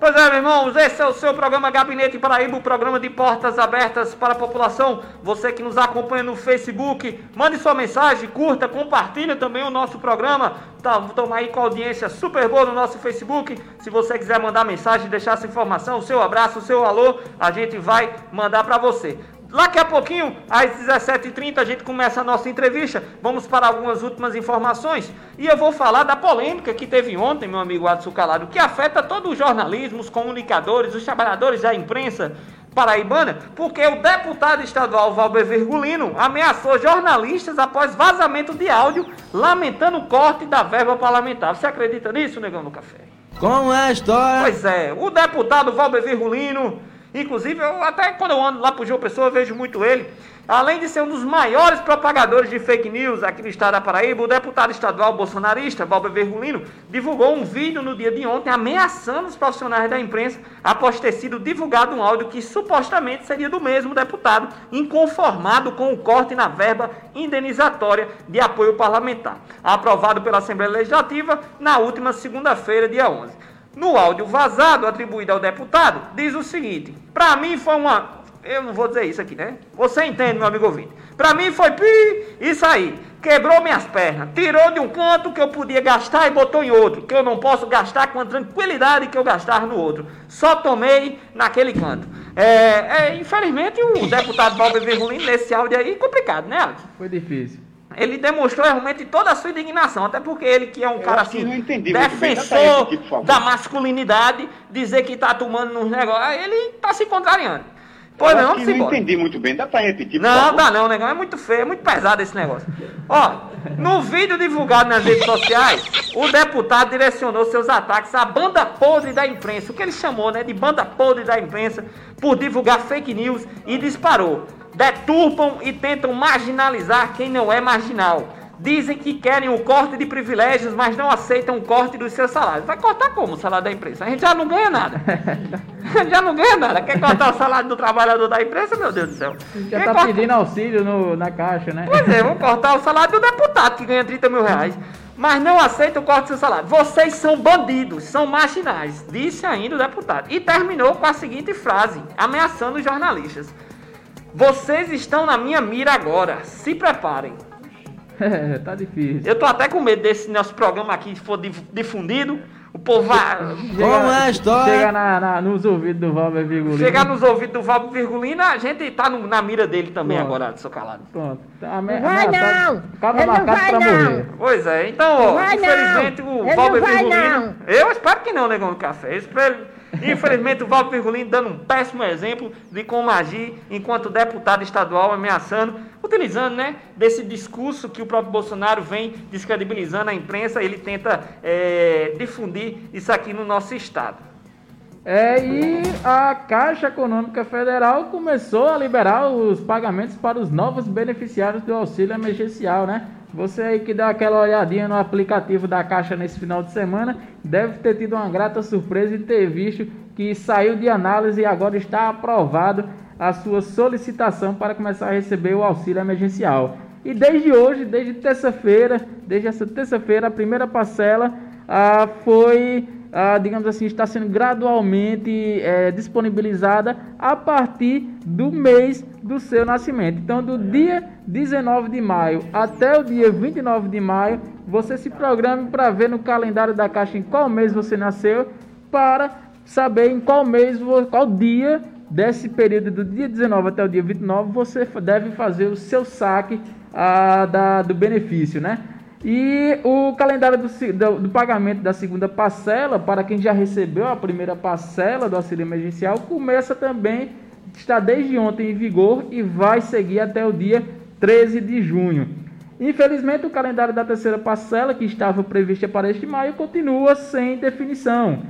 Pois é, irmãos, esse é o seu programa Gabinete Paraíba, o programa de portas abertas para a população. Você que nos acompanha no Facebook, mande sua mensagem, curta, compartilhe também o nosso programa. Estamos tá, aí com a audiência super boa no nosso Facebook. Se você quiser mandar mensagem, deixar sua informação, o seu abraço, o seu alô, a gente vai mandar para você. Daqui a pouquinho, às 17h30, a gente começa a nossa entrevista. Vamos para algumas últimas informações. E eu vou falar da polêmica que teve ontem, meu amigo Adson Calado, que afeta todo o jornalismo, os comunicadores, os trabalhadores da imprensa paraibana, porque o deputado estadual Valber Virgulino ameaçou jornalistas após vazamento de áudio lamentando o corte da verba parlamentar. Você acredita nisso, negão do café? Como é a história? Pois é, o deputado Valber Virgulino Inclusive, eu, até quando eu ando lá pro João Pessoa, eu vejo muito ele. Além de ser um dos maiores propagadores de fake news aqui no estado da Paraíba, o deputado estadual bolsonarista, Valber Vergulino, divulgou um vídeo no dia de ontem ameaçando os profissionais da imprensa após ter sido divulgado um áudio que supostamente seria do mesmo deputado, inconformado com o corte na verba indenizatória de apoio parlamentar, aprovado pela Assembleia Legislativa na última segunda-feira, dia 11. No áudio vazado atribuído ao deputado, diz o seguinte: para mim foi uma. Eu não vou dizer isso aqui, né? Você entende, meu amigo ouvinte. Para mim foi pi, isso aí. Quebrou minhas pernas. Tirou de um canto que eu podia gastar e botou em outro. Que eu não posso gastar com a tranquilidade que eu gastava no outro. Só tomei naquele canto. É, é infelizmente, o deputado Valber Vergulino, nesse áudio aí, complicado, né, Alex? Foi difícil ele demonstrou realmente toda a sua indignação, até porque ele que é um eu cara assim, defensor da masculinidade, dizer que está tomando nos negócios, ele está se contrariando. Pois eu não, não entendi muito bem, dá para repetir, Não, dá não, negão, é muito feio, é muito pesado esse negócio. Ó, no vídeo divulgado nas redes sociais, o deputado direcionou seus ataques à banda podre da imprensa, o que ele chamou, né, de banda podre da imprensa, por divulgar fake news e disparou deturpam e tentam marginalizar quem não é marginal. Dizem que querem o corte de privilégios, mas não aceitam o corte dos seus salários. Vai cortar como o salário da imprensa? A gente já não ganha nada. (laughs) A gente já não ganha nada. Quer cortar o salário do trabalhador da imprensa, meu Deus do céu? Já está corta... pedindo auxílio no, na caixa, né? Pois é, vamos cortar o salário do deputado que ganha 30 mil reais. Mas não aceita o corte do seu salário. Vocês são bandidos, são marginais, disse ainda o deputado. E terminou com a seguinte frase, ameaçando os jornalistas. Vocês estão na minha mira agora. Se preparem. É, (laughs) tá difícil. Eu tô até com medo desse nosso programa aqui, se for difundido, o povo vai. Como é a história? Chega na, na, nos ouvidos do Valber Virgulino. Chegar nos ouvidos do Valber Virgulino, a gente tá no, na mira dele também Pronto. agora, seu calado. Pronto. Tá, não vai não! Acaba marcado pra não. morrer. Pois é, então, ó, infelizmente não. o Valber Virgulino. Eu espero que não, negão do café. Eu espero. Infelizmente, o Valdo Virgulino dando um péssimo exemplo de como agir enquanto deputado estadual ameaçando, utilizando né, desse discurso que o próprio Bolsonaro vem descredibilizando a imprensa, ele tenta é, difundir isso aqui no nosso estado. É, e a Caixa Econômica Federal começou a liberar os pagamentos para os novos beneficiários do auxílio emergencial, né? Você aí que dá aquela olhadinha no aplicativo da Caixa nesse final de semana, deve ter tido uma grata surpresa e ter visto que saiu de análise e agora está aprovado a sua solicitação para começar a receber o auxílio emergencial. E desde hoje, desde terça-feira, desde essa terça-feira, a primeira parcela ah, foi ah, digamos assim, está sendo gradualmente é, disponibilizada a partir do mês do seu nascimento. Então, do dia 19 de maio até o dia 29 de maio, você se programe para ver no calendário da Caixa em qual mês você nasceu, para saber em qual mês, qual dia desse período do dia 19 até o dia 29 você deve fazer o seu saque ah, da, do benefício, né? E o calendário do, do, do, pagamento da segunda parcela, para quem já recebeu a primeira parcela do auxílio emergencial, começa também, está desde ontem em vigor e vai seguir até o dia 13 de junho. Infelizmente, o calendário da terceira parcela, que estava prevista para este maio, continua sem definição.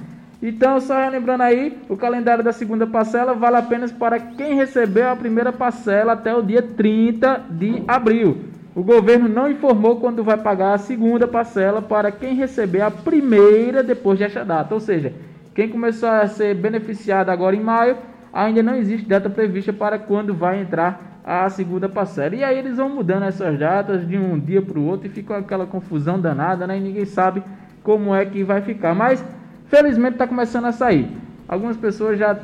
Então, só lembrando aí, o calendário da segunda parcela vale apenas para quem recebeu a primeira parcela até o dia 30 de abril. O governo não informou quando vai pagar a segunda parcela para quem receber a primeira depois desta data. Ou seja, quem começou a ser beneficiado agora em maio, ainda não existe data prevista para quando vai entrar a segunda parcela. E aí eles vão mudando essas datas de um dia para o outro e fica aquela confusão danada, né? E ninguém sabe como é que vai ficar. Mas felizmente está começando a sair. Algumas pessoas já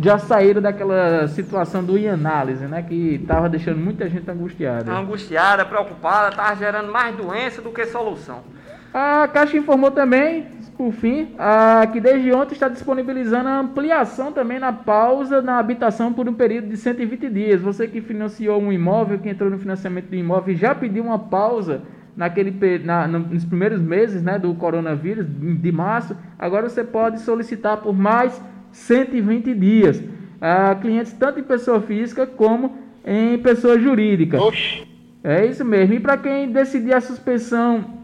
já saíram daquela situação do análise, né? Que estava deixando muita gente angustiada. Angustiada, preocupada, estava gerando mais doença do que solução. A Caixa informou também, por fim, a, que desde ontem está disponibilizando a ampliação também na pausa na habitação por um período de 120 dias. Você que financiou um imóvel, que entrou no financiamento do imóvel, já pediu uma pausa naquele, na, nos primeiros meses né, do coronavírus, de março, agora você pode solicitar por mais 120 dias a clientes tanto em pessoa física como em pessoa jurídica. Oxi. É isso mesmo. E para quem decidir a suspensão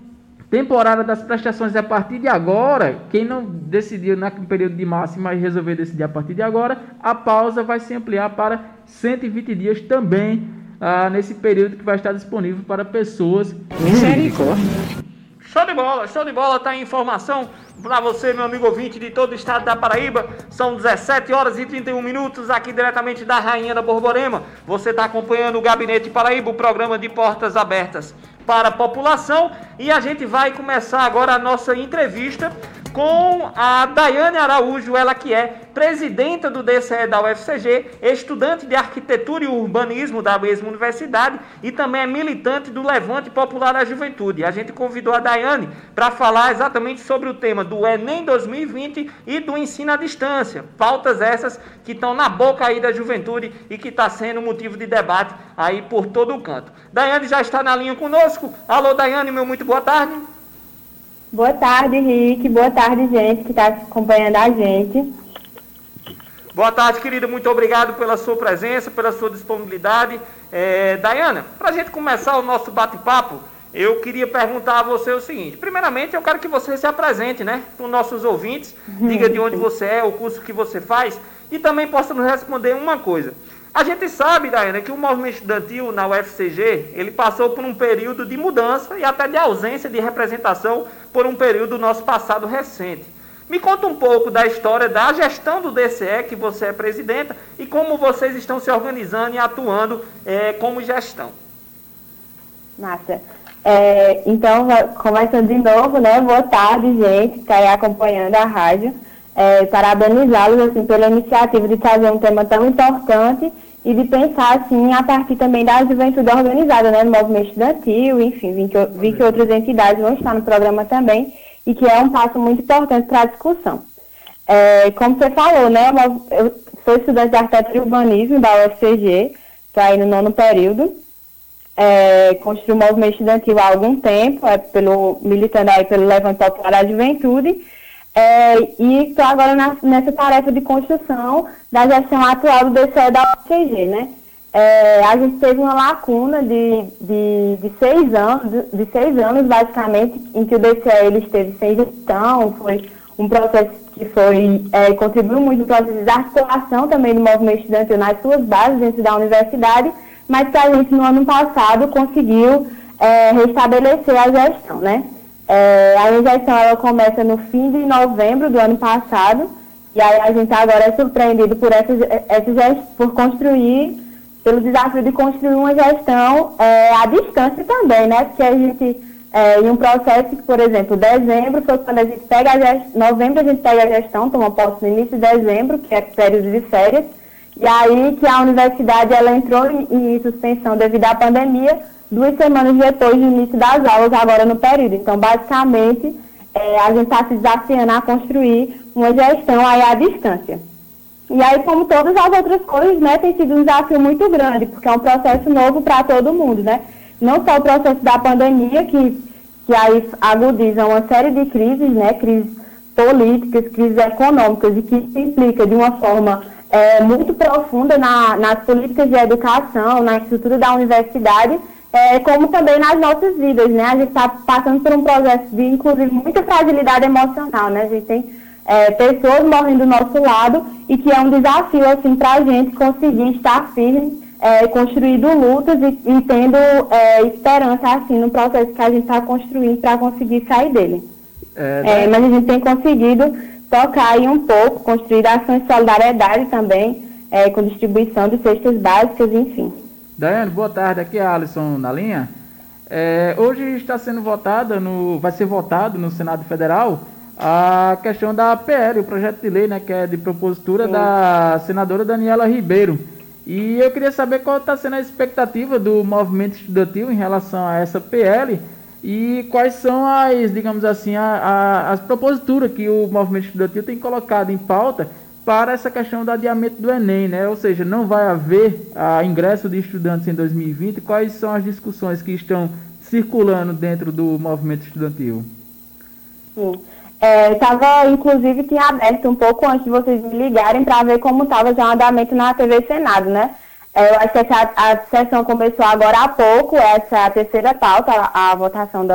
temporária das prestações a partir de agora, quem não decidiu no período de março, mas resolver decidir a partir de agora, a pausa vai se ampliar para 120 dias também ah, nesse período que vai estar disponível para pessoas jurídicas. Show de bola, show de bola, tá aí informação para você, meu amigo ouvinte de todo o estado da Paraíba. São 17 horas e 31 minutos aqui diretamente da Rainha da Borborema. Você está acompanhando o Gabinete Paraíba, o programa de portas abertas para a população. E a gente vai começar agora a nossa entrevista com a Daiane Araújo, ela que é presidenta do DCE da UFCG, estudante de arquitetura e urbanismo da mesma universidade e também é militante do Levante Popular da Juventude. A gente convidou a Daiane para falar exatamente sobre o tema do Enem 2020 e do ensino à distância. Pautas essas que estão na boca aí da juventude e que está sendo motivo de debate aí por todo o canto. Daiane já está na linha conosco. Alô, Daiane, meu muito boa tarde. Boa tarde, Rick. Boa tarde, gente que está acompanhando a gente. Boa tarde, querida. Muito obrigado pela sua presença, pela sua disponibilidade. É, Dayana, para a gente começar o nosso bate-papo, eu queria perguntar a você o seguinte. Primeiramente, eu quero que você se apresente, né, para os nossos ouvintes. Diga de onde (laughs) você é, o curso que você faz e também possa nos responder uma coisa. A gente sabe, Daiane, que o movimento estudantil na UFCG, ele passou por um período de mudança e até de ausência de representação por um período do nosso passado recente. Me conta um pouco da história da gestão do DCE, que você é presidenta, e como vocês estão se organizando e atuando é, como gestão. Massa. É, então, começando de novo, né? Boa tarde, gente, que está aí acompanhando a rádio é, parabenizá-los assim, pela iniciativa de trazer um tema tão importante e de pensar assim a partir também da juventude organizada, né, no movimento estudantil, enfim, vi que, vi que outras entidades vão estar no programa também. e que é um passo muito importante para a discussão. É, como você falou, né, eu sou estudante de arquitetura e urbanismo da UFCG, estou aí no nono período, é, construí o movimento estudantil há algum tempo, é, pelo, militando aí pelo Levante Popular da Juventude, é, e estou agora na, nessa tarefa de construção da gestão atual do DCE da UFCG, né? É, a gente teve uma lacuna de, de, de, seis anos, de, seis anos, basicamente, em que o DCE ele esteve sem gestão, foi um processo que foi, é, contribuiu muito no processo de articulação também do movimento estudantil nas suas bases dentro da universidade, mas que a gente no ano passado conseguiu é, restabelecer a gestão, né? É, a gestão ela começa no fim de novembro do ano passado, e aí a gente agora é surpreendido por essa por construir pelo desafio de construir uma gestão é, à distância também, né? Porque a gente, é, em um processo que, por exemplo, dezembro foi quando a gente pega a gestão, novembro a gente pega a gestão, toma posse no início de dezembro, que é período de férias, e aí que a universidade ela entrou em, em suspensão devido à pandemia, duas semanas depois do início das aulas, agora no período. Então, basicamente, é, a gente está se desafiando a construir uma gestão aí à distância. E aí, como todas as outras coisas, né, tem sido um desafio muito grande, porque é um processo novo para todo mundo, né? Não só o processo da pandemia, que, que aí agudiza uma série de crises, né, crises políticas, crises econômicas, e que implica de uma forma é, muito profunda na, nas políticas de educação, na estrutura da universidade, é, como também nas nossas vidas, né? A gente está passando por um processo de, inclusive, muita fragilidade emocional, né? A gente tem é, pessoas morrendo do nosso lado e que é um desafio assim para a gente conseguir estar firme, é, construindo lutas e, e tendo é, esperança assim no processo que a gente está construindo para conseguir sair dele. É, é, mas a gente tem conseguido tocar aí um pouco, construir ações de solidariedade também, é, com distribuição de cestas básicas, enfim. Daiane, boa tarde, aqui é a Alisson na linha. hoje está sendo votada no, vai ser votado no Senado Federal a questão da PL, o projeto de lei, né, que é de propositura da senadora Daniela Ribeiro. E eu queria saber qual está sendo a expectativa do movimento estudantil em relação a essa PL e quais são as, digamos assim, a, a, as proposituras que o movimento estudantil tem colocado em pauta para essa questão do adiamento do Enem, né? Ou seja, não vai haver a ingresso de estudantes em 2020. Quais são as discussões que estão circulando dentro do movimento estudantil? Sim. Estava, é, inclusive, tinha aberto um pouco antes de vocês me ligarem para ver como estava já o andamento na TV Senado, né? É, eu acho que essa, a sessão começou agora há pouco, essa é a terceira pauta, a, a votação do,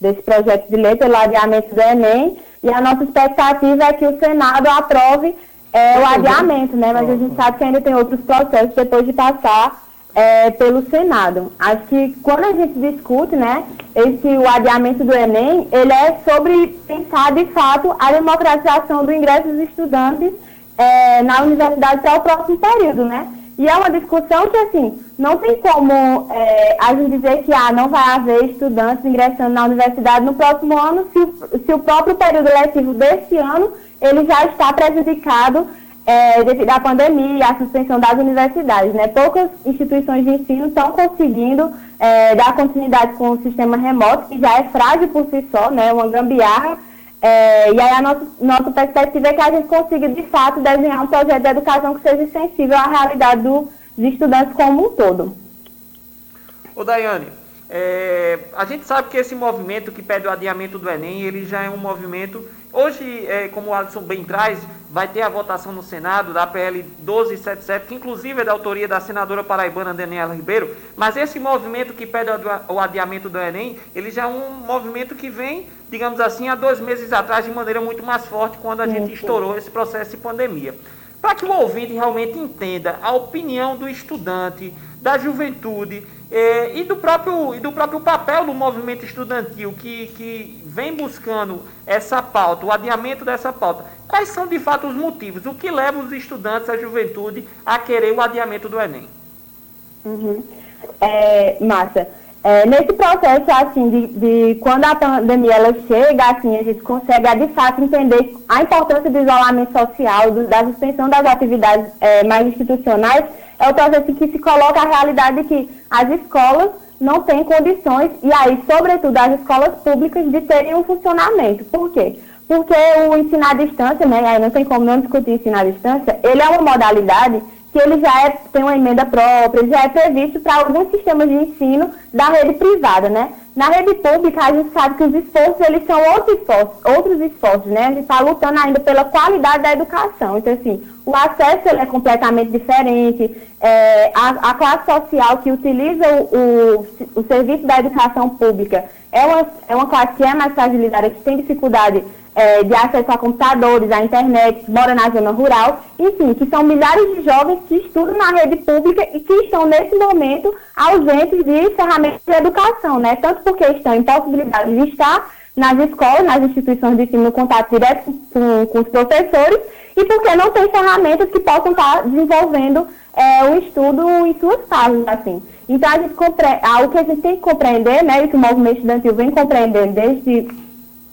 desse projeto de lei pelo adiamento do Enem, e a nossa expectativa é que o Senado aprove é, o adiamento, né? Mas a gente sabe que ainda tem outros processos depois de passar é, pelo Senado. Acho que quando a gente discute, né, esse o adiamento do Enem, ele é sobre pensar de fato a democratização do ingresso dos estudantes é, na universidade para o próximo período, né? E é uma discussão que, assim, não tem como é, a gente dizer que ah, não vai haver estudantes ingressando na universidade no próximo ano se o, se o próprio período letivo desse ano ele já está prejudicado é, devido à pandemia e à suspensão das universidades. Né? Poucas instituições de ensino estão conseguindo é, dar continuidade com o sistema remoto, que já é frágil por si só, né? uma gambiarra. É, e aí a nossa, nossa perspectiva é que a gente consiga, de fato, desenhar um projeto de educação que seja sensível à realidade do, dos estudantes como um todo. Ô Daiane, é, a gente sabe que esse movimento que pede o adiamento do Enem, ele já é um movimento Hoje, é, como o Alisson bem traz, vai ter a votação no Senado da PL 1277, que inclusive é da autoria da senadora paraibana Daniela Ribeiro, mas esse movimento que pede o adiamento do Enem, ele já é um movimento que vem, digamos assim, há dois meses atrás, de maneira muito mais forte, quando a gente estourou esse processo de pandemia. Para que o ouvinte realmente entenda a opinião do estudante, da juventude é, e, do próprio, e do próprio papel do movimento estudantil que, que vem buscando essa pauta, o adiamento dessa pauta. Quais são de fato os motivos? O que leva os estudantes, a juventude, a querer o adiamento do Enem? Uhum. É, Márcia, é, nesse processo, assim, de, de, quando a pandemia ela chega, assim, a gente consegue, de fato, entender a importância do isolamento social, do, da suspensão das atividades é, mais institucionais, é o processo que se coloca a realidade de que as escolas não têm condições, e aí, sobretudo, as escolas públicas, de terem um funcionamento. Por quê? Porque o ensino à distância, né, aí não tem como não discutir ensino à distância, ele é uma modalidade que ele já é, tem uma emenda própria, já é previsto para alguns sistemas de ensino da rede privada, né? Na rede pública, a gente sabe que os esforços, eles são outros esforços, outros esforços, né? A gente está lutando ainda pela qualidade da educação. Então, assim, o acesso é completamente diferente, é, a, a, classe social que utiliza o, o, o serviço da educação pública é uma, é uma classe que é mais fragilizada, que tem dificuldade é, de acesso a computadores, à internet, mora na zona rural, enfim, que são milhares de jovens que estudam na rede pública e que estão, nesse momento, ausentes de ferramentas de educação, né? Tanto porque estão em possibilidade de estar nas escolas, nas instituições de ensino, no contato direto com, com os professores, e porque não tem ferramentas que possam estar desenvolvendo é, o estudo em suas casas, assim. Então, a gente compre... algo que a gente tem que compreender, né, e que o movimento estudantil vem compreendendo desde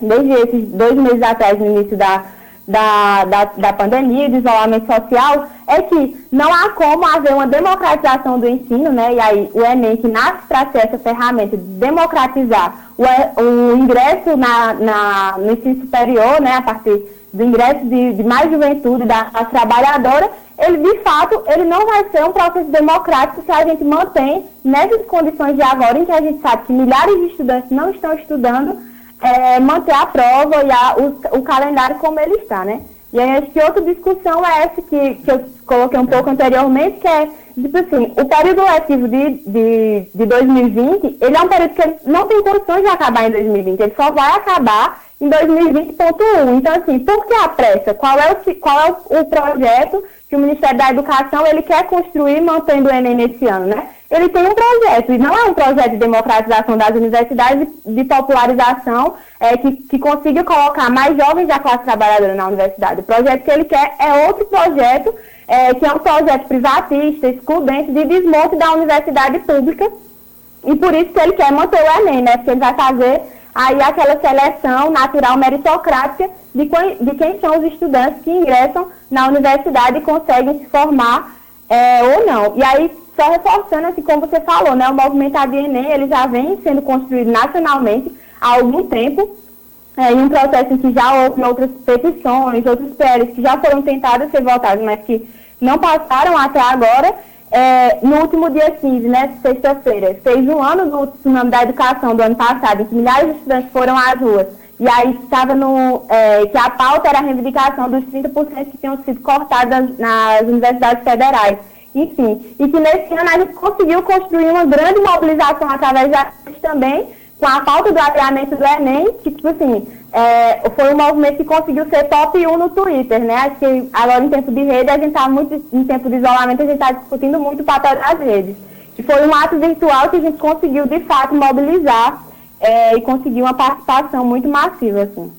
desde esses dois meses atrás, no início da, da, da, da pandemia, do isolamento social, é que não há como haver uma democratização do ensino, né? E aí o Enem, que nasce para ser essa ferramenta de democratizar o, o ingresso na, na, no ensino superior, né? A partir do ingresso de, de mais juventude da, da trabalhadora, ele de fato ele não vai ser um processo democrático se a gente mantém nessas condições de agora, em que a gente sabe que milhares de estudantes não estão estudando, é, manter a prova e a, o, o, calendário como ele está, né? E aí acho que outra discussão é essa que, que eu coloquei um pouco anteriormente, que é, tipo assim, o período letivo de, de, de 2020, ele é um período que não tem condições de acabar em 2020, ele só vai acabar em 2020.1. Então, assim, por que a pressa? Qual é o, qual é o, o projeto que o Ministério da Educação ele quer construir mantendo o Enem nesse ano, né? Ele tem um projeto, e não é um projeto de democratização das universidades, de popularização, é, que, que consiga colocar mais jovens da classe trabalhadora na universidade. O projeto que ele quer é outro projeto, é, que é um projeto privatista, excludente, de desmonte da universidade pública, e por isso que ele quer manter o Enem, né? Porque ele vai fazer aí aquela seleção natural meritocrática de, de quem são os estudantes que ingressam na universidade e conseguem se formar é, ou não. E aí, só reforçando, assim, como você falou, né, o movimento ADNE, ele já vem sendo construído nacionalmente há algum tempo, é, em um processo em que já houve outras petições, outros PLs que já foram tentados ser votados, mas que não passaram até agora, é, no último dia 15, né, sexta-feira, fez um ano do tsunami da educação do ano passado, em que milhares de estudantes foram às ruas. E aí estava no. É, que a pauta era a reivindicação dos 30% que tinham sido cortados nas universidades federais. Enfim, e que nesse ano a gente conseguiu construir uma grande mobilização através também, com a pauta do adiamento do Enem, que, tipo assim, é, foi um movimento que conseguiu ser top 1 no Twitter, né? Acho que agora em tempo de rede, a gente está muito, em tempo de isolamento, a gente está discutindo muito o papel das redes. E foi um ato virtual que a gente conseguiu, de fato, mobilizar é, e conseguir uma participação muito massiva, assim.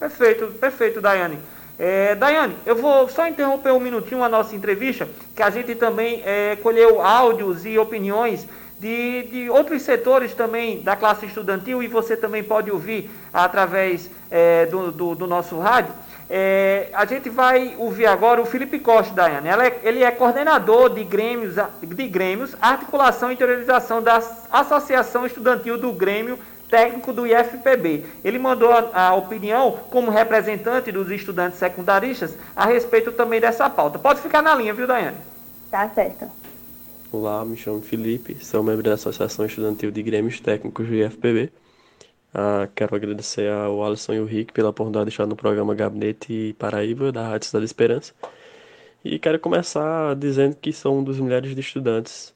Perfeito, perfeito, Daiane. É, Daiane, eu vou só interromper um minutinho a nossa entrevista, que a gente também é, colheu áudios e opiniões de, de outros setores também da classe estudantil e você também pode ouvir através é, do, do, do, nosso rádio. É, a gente vai ouvir agora o Felipe Costa, Daiane. É, ele é coordenador de grêmios, de grêmios, articulação e interiorização da Associação Estudantil do Grêmio técnico do IFPB. Ele mandou a, a, opinião como representante dos estudantes secundaristas a respeito também dessa pauta. Pode ficar na linha, viu, Daiane? Tá certo. Olá, me chamo Felipe, sou membro da Associação Estudantil de Grêmios Técnicos do IFPB. Ah, quero agradecer ao Alisson e ao Rick pela oportunidade de estar no programa Gabinete Paraíba, da Rádio Cidade Esperança. E quero começar dizendo que sou um dos milhares de estudantes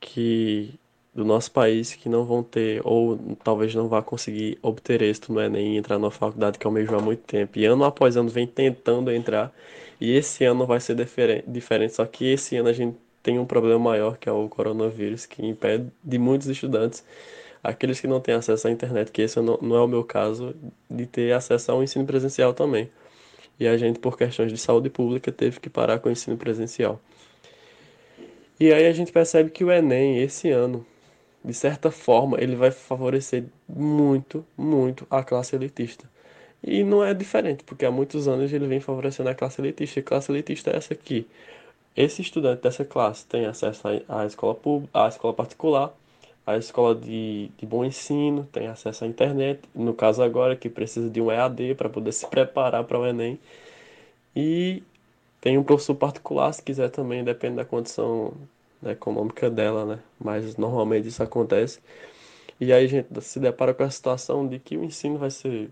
que do nosso país que não vão ter, ou talvez não vá conseguir obter êxito no Enem e entrar numa faculdade que almejo há muito tempo. E ano após ano vem tentando entrar, e esse ano vai ser diferente, só que esse ano a gente tem um problema maior que é o coronavírus, que impede de muitos estudantes, aqueles que não têm acesso à internet, que esse não, não é o meu caso, de ter acesso ao ensino presencial também. E a gente, por questões de saúde pública, teve que parar com o ensino presencial. E aí a gente percebe que o Enem, esse ano, de certa forma, ele vai favorecer muito, muito a classe elitista. E não é diferente, porque há muitos anos ele vem favorecendo a classe elitista. E a classe elitista é essa aqui. Esse estudante dessa classe tem acesso à escola pública, à escola particular, a escola de, de bom ensino, tem acesso à internet, no caso agora que precisa de um EAD para poder se preparar para o Enem. E tem um professor particular, se quiser também, depende da condição econômica dela, né? Mas normalmente isso acontece. E aí a gente se depara com a situação de que o ensino vai ser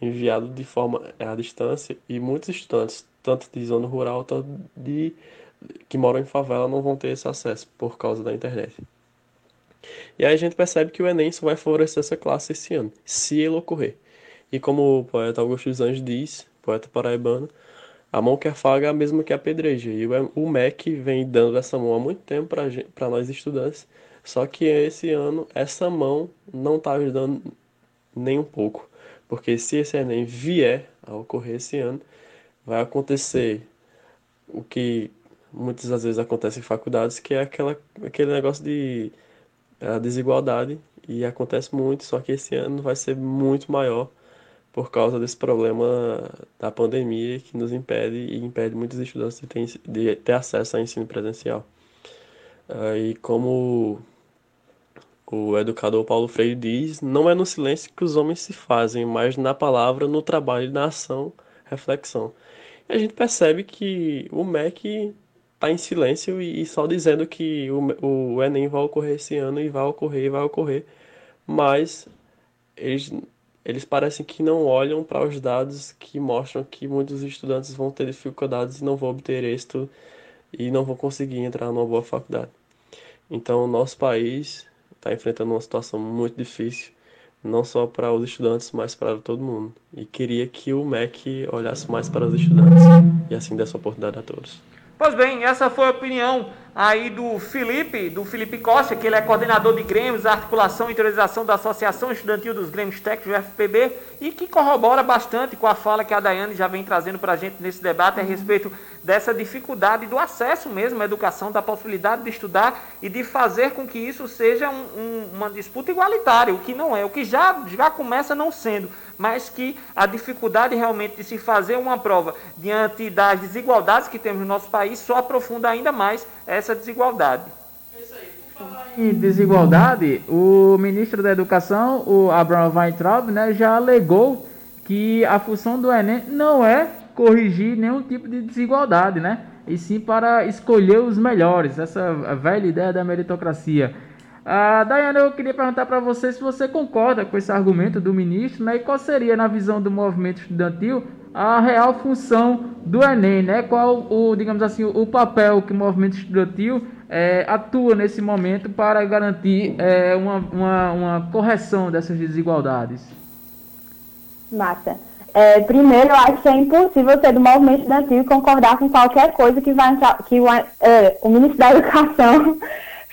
enviado de forma à distância e muitos estudantes, tanto de zona rural, tanto de que moram em favela, não vão ter esse acesso por causa da internet. E aí a gente percebe que o Enem só vai favorecer essa classe esse ano, se ele ocorrer. E como o poeta Augusto dos Anjos diz, poeta paraibano, a mão que afaga é a mesma que apedreja. E o MEC vem dando essa mão há muito tempo para nós estudantes, só que esse ano essa mão não está ajudando nem um pouco. Porque se esse Enem vier a ocorrer esse ano, vai acontecer o que muitas das vezes acontece em faculdades, que é aquela, aquele negócio de a desigualdade e acontece muito, só que esse ano vai ser muito maior por causa desse problema da pandemia que nos impede e impede muitos estudantes de ter, de ter acesso ao ensino presencial. Uh, e como o educador Paulo Freire diz, não é no silêncio que os homens se fazem, mas na palavra, no trabalho, na ação, reflexão. E a gente percebe que o MEC tá em silêncio e, só dizendo que o, o Enem vai ocorrer esse ano e vai ocorrer e vai ocorrer, mas eles, eles parecem que não olham para os dados que mostram que muitos estudantes vão ter dificuldades e não vão obter êxito e não vão conseguir entrar numa boa faculdade. Então, o nosso país está enfrentando uma situação muito difícil, não só para os estudantes, mas para todo mundo. E queria que o MEC olhasse mais para os estudantes e assim desse oportunidade a todos. Pois bem, essa foi a opinião aí do Felipe, do Felipe Costa, que ele é coordenador de Grêmios, articulação e interiorização da Associação Estudantil dos Grêmios Técnicos, do FPB, e que corrobora bastante com a fala que a Daiane já vem trazendo para a gente nesse debate a respeito dessa dificuldade do acesso mesmo à educação, da possibilidade de estudar e de fazer com que isso seja um, um, uma disputa igualitária, o que não é, o que já, já começa não sendo mas que a dificuldade realmente de se fazer uma prova diante das desigualdades que temos no nosso país só aprofunda ainda mais essa desigualdade. Em desigualdade, o ministro da Educação, o Abraham Weintraub, né, já alegou que a função do Enem não é corrigir nenhum tipo de desigualdade, né? E sim para escolher os melhores, essa velha ideia da meritocracia. Ah, Dayana, eu queria perguntar para você se você concorda com esse argumento do ministro, né? E qual seria, na visão do movimento estudantil, a real função do Enem, né? Qual o, digamos assim, o papel que o movimento estudantil é, atua nesse momento para garantir é, uma, uma, uma, correção dessas desigualdades? Mata. É, primeiro, eu acho que é impossível ser do movimento estudantil concordar com qualquer coisa que vai que o, é, o ministro da Educação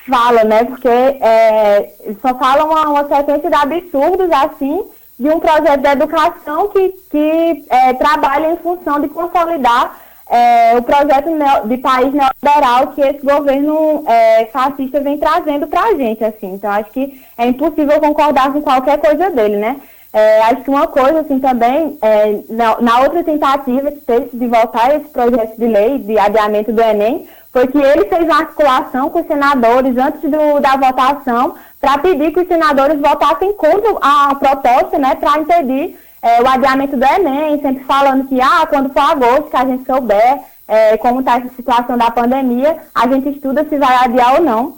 fala, né? Porque é, só fala uma, uma sequência de absurdos, assim, de um projeto de educação que, que é, trabalha em função de consolidar é, o projeto de país neoliberal que esse governo é, fascista vem trazendo para a gente, assim. Então, acho que é impossível concordar com qualquer coisa dele, né? É, acho que uma coisa, assim, também, é, na, na, outra tentativa que teve de voltar esse projeto de lei de adiamento do Enem, foi que ele fez uma articulação com os senadores antes do, da votação para pedir que os senadores votassem contra a proposta, né, para impedir é, o adiamento do Enem, sempre falando que, ah, quando for agosto, que a gente souber é, como está essa situação da pandemia, a gente estuda se vai adiar ou não.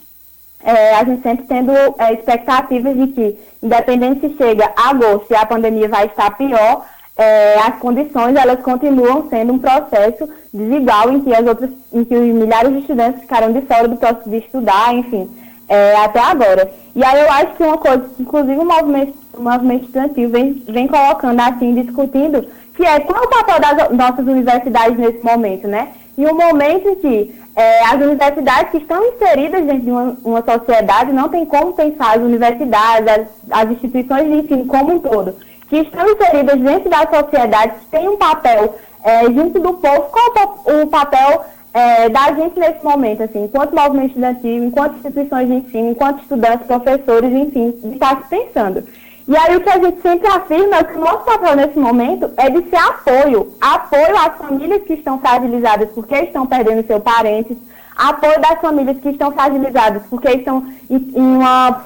É, a gente sempre tendo é, expectativas de que, independente se chega agosto e a pandemia vai estar pior, é, as condições elas continuam sendo um processo desigual em que as outras, em que milhares de estudantes ficaram de fora do processo de estudar, enfim, é, até agora. E aí eu acho que uma coisa, inclusive o movimento, o movimento estudantil vem, vem colocando assim, discutindo, que é qual é o papel das nossas universidades nesse momento, né? E um momento em que é, as universidades que estão inseridas dentro de uma, uma, sociedade não tem como pensar as universidades, as, as instituições de ensino como um todo que estão inseridas dentro da sociedade, que têm um papel é, junto do povo, qual é o papel é, da gente nesse momento, assim, enquanto movimento estudantil, enquanto instituições de ensino, enquanto estudantes, professores, enfim, de estar se pensando. E aí o que a gente sempre afirma é que o nosso papel nesse momento é de ser apoio, apoio às famílias que estão fragilizadas porque estão perdendo seus parentes, apoio das famílias que estão fragilizadas, porque estão em uma,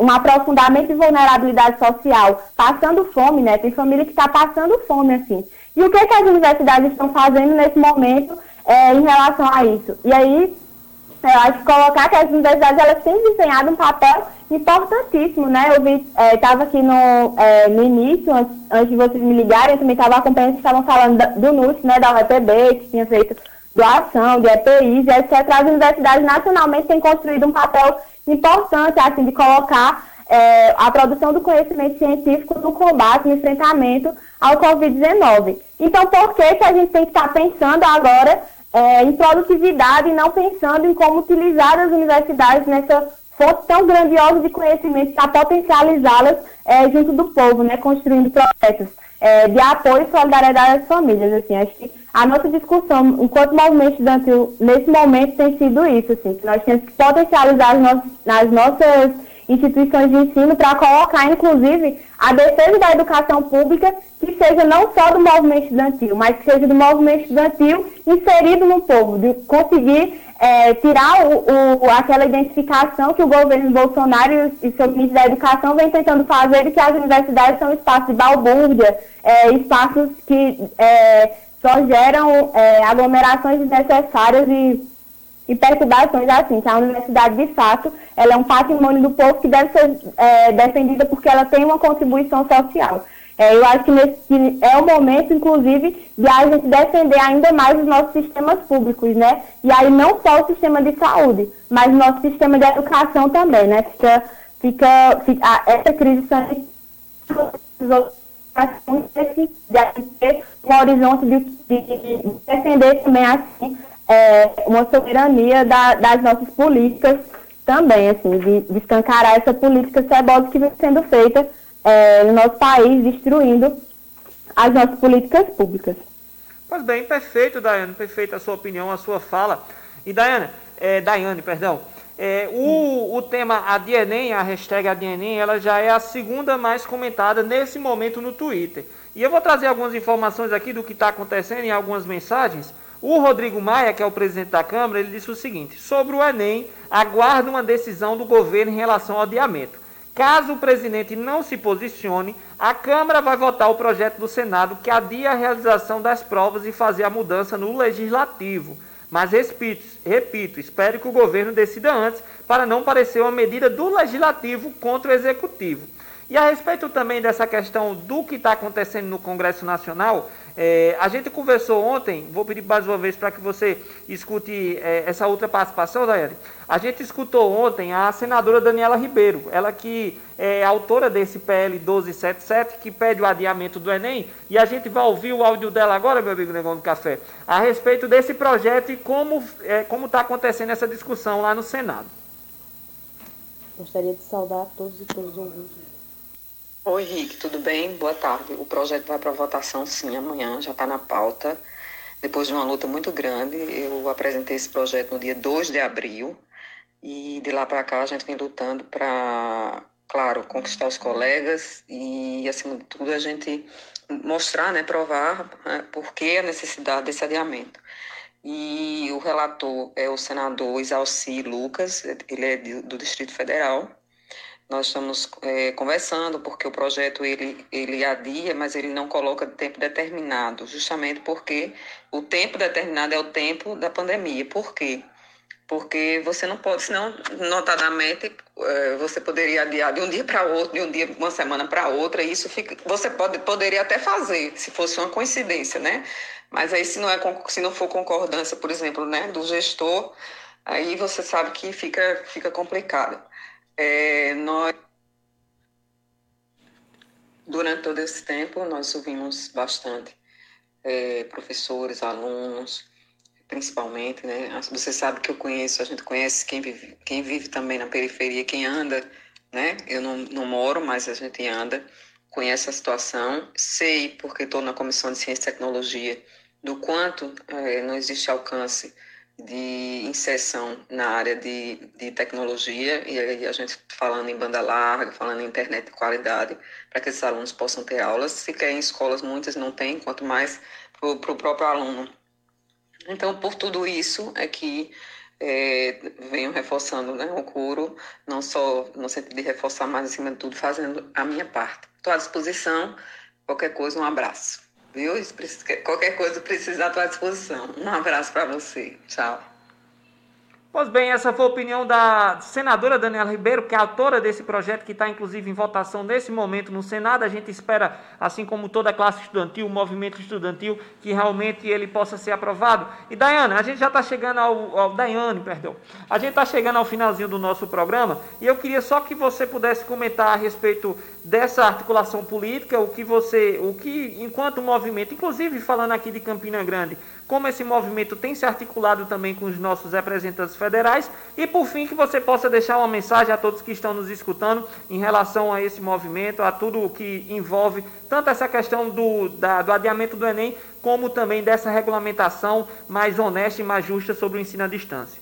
um aprofundamento de vulnerabilidade social, passando fome, né? Tem família que está passando fome, assim. E o que, que as universidades estão fazendo nesse momento é, em relação a isso? E aí, eu acho que colocar que as universidades elas têm desempenhado um papel importantíssimo, né? Eu estava é, aqui no, é, no início, antes, antes, de vocês me ligarem, eu também estava acompanhando, que estavam falando do NUS, né, da UEPB, que tinha feito doação de EPIs, etc. As universidades nacionalmente têm construído um papel importante, assim, de colocar é, a produção do conhecimento científico no combate, no enfrentamento ao Covid-19. Então, por que, que a gente tem que estar pensando agora é, em produtividade e não pensando em como utilizar as universidades nessa fonte tão grandiosa de conhecimento para potencializá-las é, junto do povo, né, construindo projetos é, de apoio e solidariedade às famílias. Assim, acho que a nossa discussão, enquanto movimento estudantil, nesse momento tem sido isso, assim, que nós temos que potencializar as, no as nossas instituições de ensino para colocar, inclusive, a defesa da educação pública que seja não só do movimento estudantil, mas que seja do movimento estudantil inserido no povo, de conseguir é, tirar o, o, aquela identificação que o governo Bolsonaro e seu ministro da Educação vem tentando fazer de que as universidades são espaços de balbúrdia, é, espaços que é, só geram é, aglomerações desnecessárias e e perturbações assim, que a universidade, de fato, ela é um patrimônio do povo que deve ser é, defendida porque ela tem uma contribuição social. É, eu acho que, nesse, que é o momento, inclusive, de a gente defender ainda mais os nossos sistemas públicos, né? E aí não só o sistema de saúde, mas o nosso sistema de educação também, né? Fica, fica, fica essa crise sanitária de ter um horizonte de, de, de defender também assim é, uma soberania da, das nossas políticas também, assim, de, de escancarar essa política cebosa que vem sendo feita é, no nosso país, destruindo as nossas políticas públicas. Pois bem, perfeito, Daiane, perfeita a sua opinião, a sua fala. E Daiane, é, Daiane, perdão, é, o, o tema ADNEM, a hashtag ADNEM, ela já é a segunda mais comentada nesse momento no Twitter. E eu vou trazer algumas informações aqui do que está acontecendo em algumas mensagens. O Rodrigo Maia, que é o presidente da Câmara, ele disse o seguinte: sobre o Enem, aguarda uma decisão do governo em relação ao adiamento. Caso o presidente não se posicione, a Câmara vai votar o projeto do Senado que adia a realização das provas e fazer a mudança no legislativo. Mas repito, repito, espero que o governo decida antes para não parecer uma medida do legislativo contra o executivo. E a respeito também dessa questão do que está acontecendo no Congresso Nacional, é, a gente conversou ontem, vou pedir mais uma vez para que você escute é, essa outra participação, Daiane. A gente escutou ontem a senadora Daniela Ribeiro, ela que é autora desse PL 1277, que pede o adiamento do Enem, e a gente vai ouvir o áudio dela agora, meu amigo Negão do Café, a respeito desse projeto e como é, está acontecendo essa discussão lá no Senado. Gostaria de saudar todos e todos os ouvintes Oi, Rick, tudo bem? Boa tarde. O projeto vai para votação, sim, amanhã, já está na pauta. Depois de uma luta muito grande, eu apresentei esse projeto no dia 2 de abril e de lá para cá a gente vem lutando para, claro, conquistar os colegas e, acima de tudo, a gente mostrar, né, provar né, por que a necessidade desse adiamento. E o relator é o senador Isalci Lucas, ele é do Distrito Federal, nós estamos é, conversando porque o projeto ele, ele adia, mas ele não coloca tempo determinado, justamente porque o tempo determinado é o tempo da pandemia. Por quê? Porque você não pode, senão, notadamente, é, você poderia adiar de um dia para outro, de um dia, uma semana para outra, e isso fica, você pode, poderia até fazer, se fosse uma coincidência, né? Mas aí, se não, é, se não for concordância, por exemplo, né, do gestor, aí você sabe que fica, fica complicado. É, nós, durante todo esse tempo, nós ouvimos bastante é, professores, alunos, principalmente, né? Você sabe que eu conheço, a gente conhece quem vive, quem vive também na periferia, quem anda, né? Eu não, não moro, mas a gente anda, conhece a situação, sei, porque estou na Comissão de Ciência e Tecnologia, do quanto é, não existe alcance de inserção na área de, de tecnologia, e aí a gente falando em banda larga, falando em internet de qualidade, para que esses alunos possam ter aulas. Se quer em escolas, muitas não têm, quanto mais para o próprio aluno. Então, por tudo isso é que é, venho reforçando né, o curo, não só no sentido de reforçar, mas acima de tudo fazendo a minha parte. Estou à disposição, qualquer coisa, um abraço. Viu? Qualquer coisa precisa à tua disposição. Um abraço para você. Tchau. Pois bem, essa foi a opinião da senadora Daniela Ribeiro, que é autora desse projeto, que está inclusive em votação nesse momento no Senado. A gente espera, assim como toda a classe estudantil, o movimento estudantil, que realmente ele possa ser aprovado. E Daiane, a gente já está chegando ao, ao. Daiane, perdão. A gente está chegando ao finalzinho do nosso programa e eu queria só que você pudesse comentar a respeito dessa articulação política, o que você, o que, enquanto movimento, inclusive falando aqui de Campina Grande, como esse movimento tem se articulado também com os nossos representantes federais e, por fim, que você possa deixar uma mensagem a todos que estão nos escutando em relação a esse movimento, a tudo o que envolve tanto essa questão do, da, do adiamento do Enem, como também dessa regulamentação mais honesta e mais justa sobre o ensino à distância.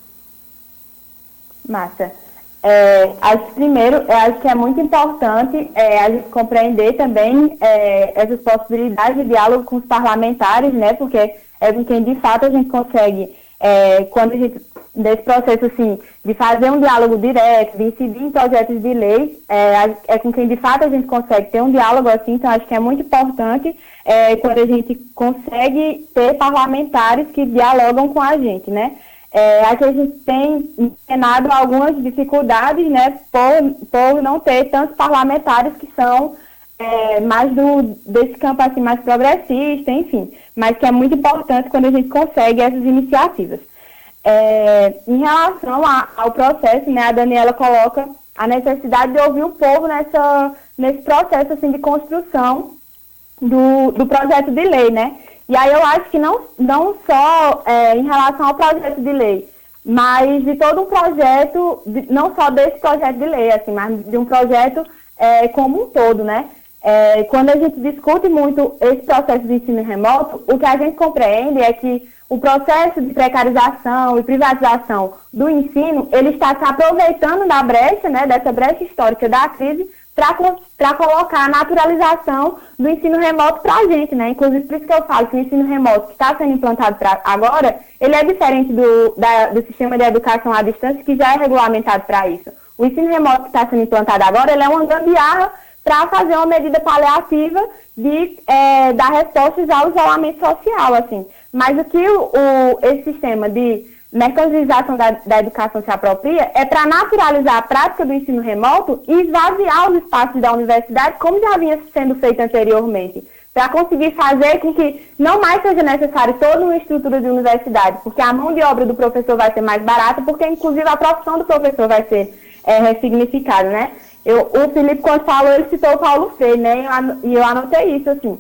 Massa. É, acho primeiro, eu acho que é muito importante é, a gente compreender também é, essas possibilidades de diálogo com os parlamentares, né? Porque é com quem de fato a gente consegue, é, quando a gente, desse processo assim, de fazer um diálogo direto, de incidir em projetos de lei, é, é com quem de fato a gente consegue ter um diálogo assim, então acho que é muito importante é, quando a gente consegue ter parlamentares que dialogam com a gente, né? É, aqui a gente tem ensinado algumas dificuldades, né, por, por não ter tantos parlamentares que são é, mais do, desse campo assim, mais progressista, enfim, mas que é muito importante quando a gente consegue essas iniciativas. É, em relação a, ao processo, né, a Daniela coloca a necessidade de ouvir o povo nessa, nesse processo assim, de construção do, do projeto de lei, né? E aí eu acho que não, não só é, em relação ao projeto de lei, mas de todo um projeto, de, não só desse projeto de lei, assim, mas de um projeto é, como um todo, né? É, quando a gente discute muito esse processo de ensino remoto, o que a gente compreende é que o processo de precarização e privatização do ensino, ele está se aproveitando da brecha, né, dessa brecha histórica da crise, para colocar a naturalização do ensino remoto para a gente, né? Inclusive, por isso que eu falo que o ensino remoto que está sendo implantado agora, ele é diferente do, da, do sistema de educação à distância, que já é regulamentado para isso. O ensino remoto que está sendo implantado agora, ele é uma gambiarra para fazer uma medida paliativa de é, dar respostas ao isolamento social, assim. Mas o que o, o esse sistema de mercantilização da, da educação se apropria é para naturalizar a prática do ensino remoto e esvaziar os espaços da universidade, como já vinha sendo feito anteriormente, para conseguir fazer com que não mais seja necessário toda uma estrutura de universidade, porque a mão de obra do professor vai ser mais barata, porque inclusive a profissão do professor vai ser é, ressignificada, né? Eu, o Felipe, quando falou, ele citou o Paulo Freire, né? E eu anotei isso, assim.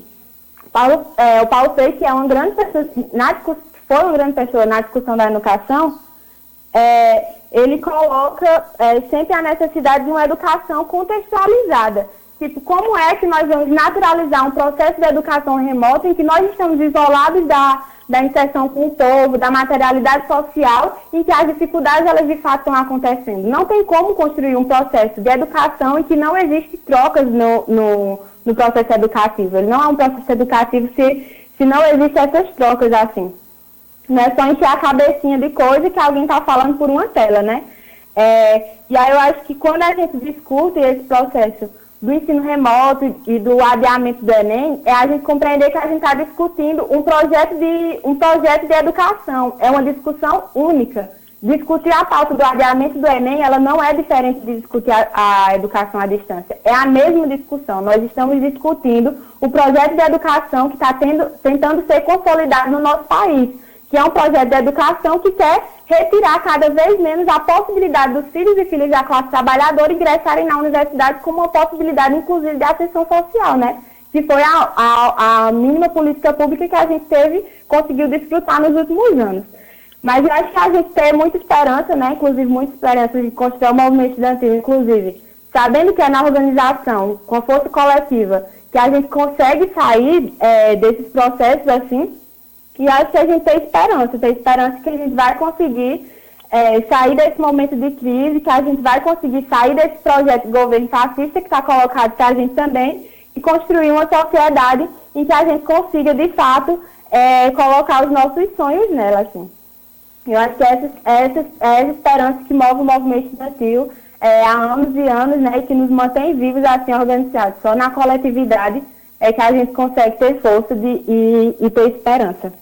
Paulo, é, o Paulo Freire, que é uma grande pessoa, na foi uma grande pessoa na discussão da educação, é, ele coloca é, sempre a necessidade de uma educação contextualizada. Tipo, como é que nós vamos naturalizar um processo de educação remota em que nós estamos isolados da, da inserção com o povo, da materialidade social, em que as dificuldades elas de fato estão acontecendo. Não tem como construir um processo de educação em que não existe trocas no, no, no processo educativo. Ele não é um processo educativo se, se não existem essas trocas assim. Não é só encher a cabecinha de coisa que alguém está falando por uma tela, né? É, e aí eu acho que quando a gente discute esse processo do ensino remoto e do adiamento do Enem é a gente compreender que a gente está discutindo um projeto, de, um projeto de educação. É uma discussão única. Discutir a pauta do adiamento do Enem, ela não é diferente de discutir a, a educação à distância. É a mesma discussão. Nós estamos discutindo o projeto de educação que está tentando ser consolidado no nosso país que é um projeto de educação que quer retirar cada vez menos a possibilidade dos filhos e filhas da classe trabalhadora ingressarem na universidade como uma possibilidade, inclusive, de ascensão social, né? Que foi a, a, a mínima política pública que a gente teve, conseguiu desfrutar nos últimos anos. Mas eu acho que a gente tem muita esperança, né? Inclusive, muita esperança de construir o movimento estudantil, inclusive, sabendo que é na organização, com força coletiva, que a gente consegue sair é, desses processos assim e acho que a gente tem esperança, tem esperança que a gente vai conseguir é, sair desse momento de crise, que a gente vai conseguir sair desse projeto de governo fascista que está colocado para a gente também e construir uma sociedade em que a gente consiga, de fato, é, colocar os nossos sonhos nela, assim. Eu acho que essa, essa, essa esperança que move o movimento estudantil é, há anos e anos, né, e que nos mantém vivos assim organizados. Só na coletividade é que a gente consegue ter força de, e, e ter esperança.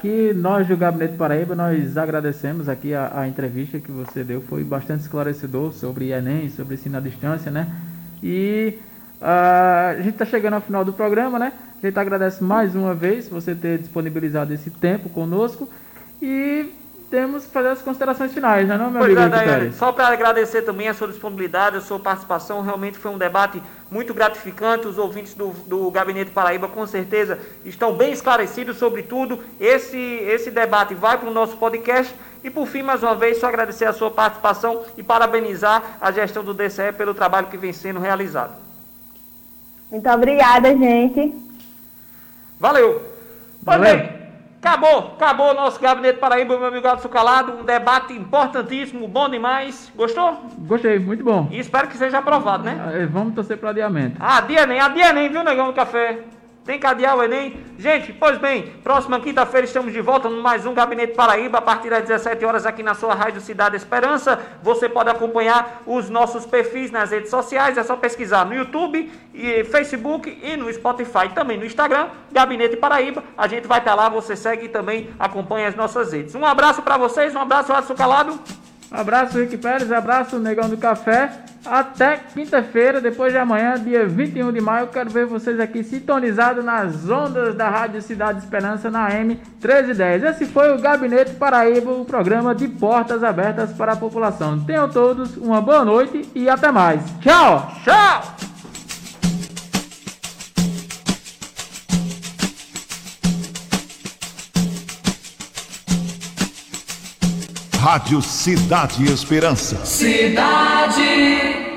Que nós do Gabinete Paraíba, nós agradecemos aqui a, a, entrevista que você deu, foi bastante esclarecedor sobre Enem, sobre ensino à distância, né? E uh, a gente está chegando ao final do programa, né? A gente agradece mais uma vez você ter disponibilizado esse tempo conosco e temos que fazer as considerações finais, né, não, meu pois amigo é, Daiane, Só para agradecer também a sua disponibilidade, a sua participação, realmente foi um debate muito gratificante. Os ouvintes do, do Gabinete Paraíba, com certeza, estão bem esclarecidos sobre tudo. Esse, esse debate vai para o nosso podcast. E por fim, mais uma vez, só agradecer a sua participação e parabenizar a gestão do DCE pelo trabalho que vem sendo realizado. Muito obrigada, gente. Valeu. Valeu. Acabou, acabou o nosso Gabinete Paraíba, meu amigo Adson Calado. Um debate importantíssimo, bom demais. Gostou? Gostei, muito bom. E espero que seja aprovado, né? Ah, vamos torcer para adiamento. Ah, adia nem, adia nem, viu, Negão do Café? Tem que adiar o Enem. Gente, pois bem, próxima quinta-feira estamos de volta no mais um Gabinete Paraíba, a partir das 17 horas aqui na sua Rádio Cidade Esperança. Você pode acompanhar os nossos perfis nas redes sociais, é só pesquisar no YouTube, e Facebook e no Spotify, também no Instagram, Gabinete Paraíba. A gente vai estar lá, você segue e também acompanha as nossas redes. Um abraço para vocês, um abraço, Adson Calado. Abraço, Rick Pérez. Abraço, Negão do Café. Até quinta-feira, depois de amanhã, dia 21 de maio. Quero ver vocês aqui sintonizados nas ondas da Rádio Cidade Esperança na M 1310. Esse foi o Gabinete Paraíba, o programa de portas abertas para a população. Tenham todos uma boa noite e até mais. Tchau! Tchau! Rádio Cidade Esperança. Cidade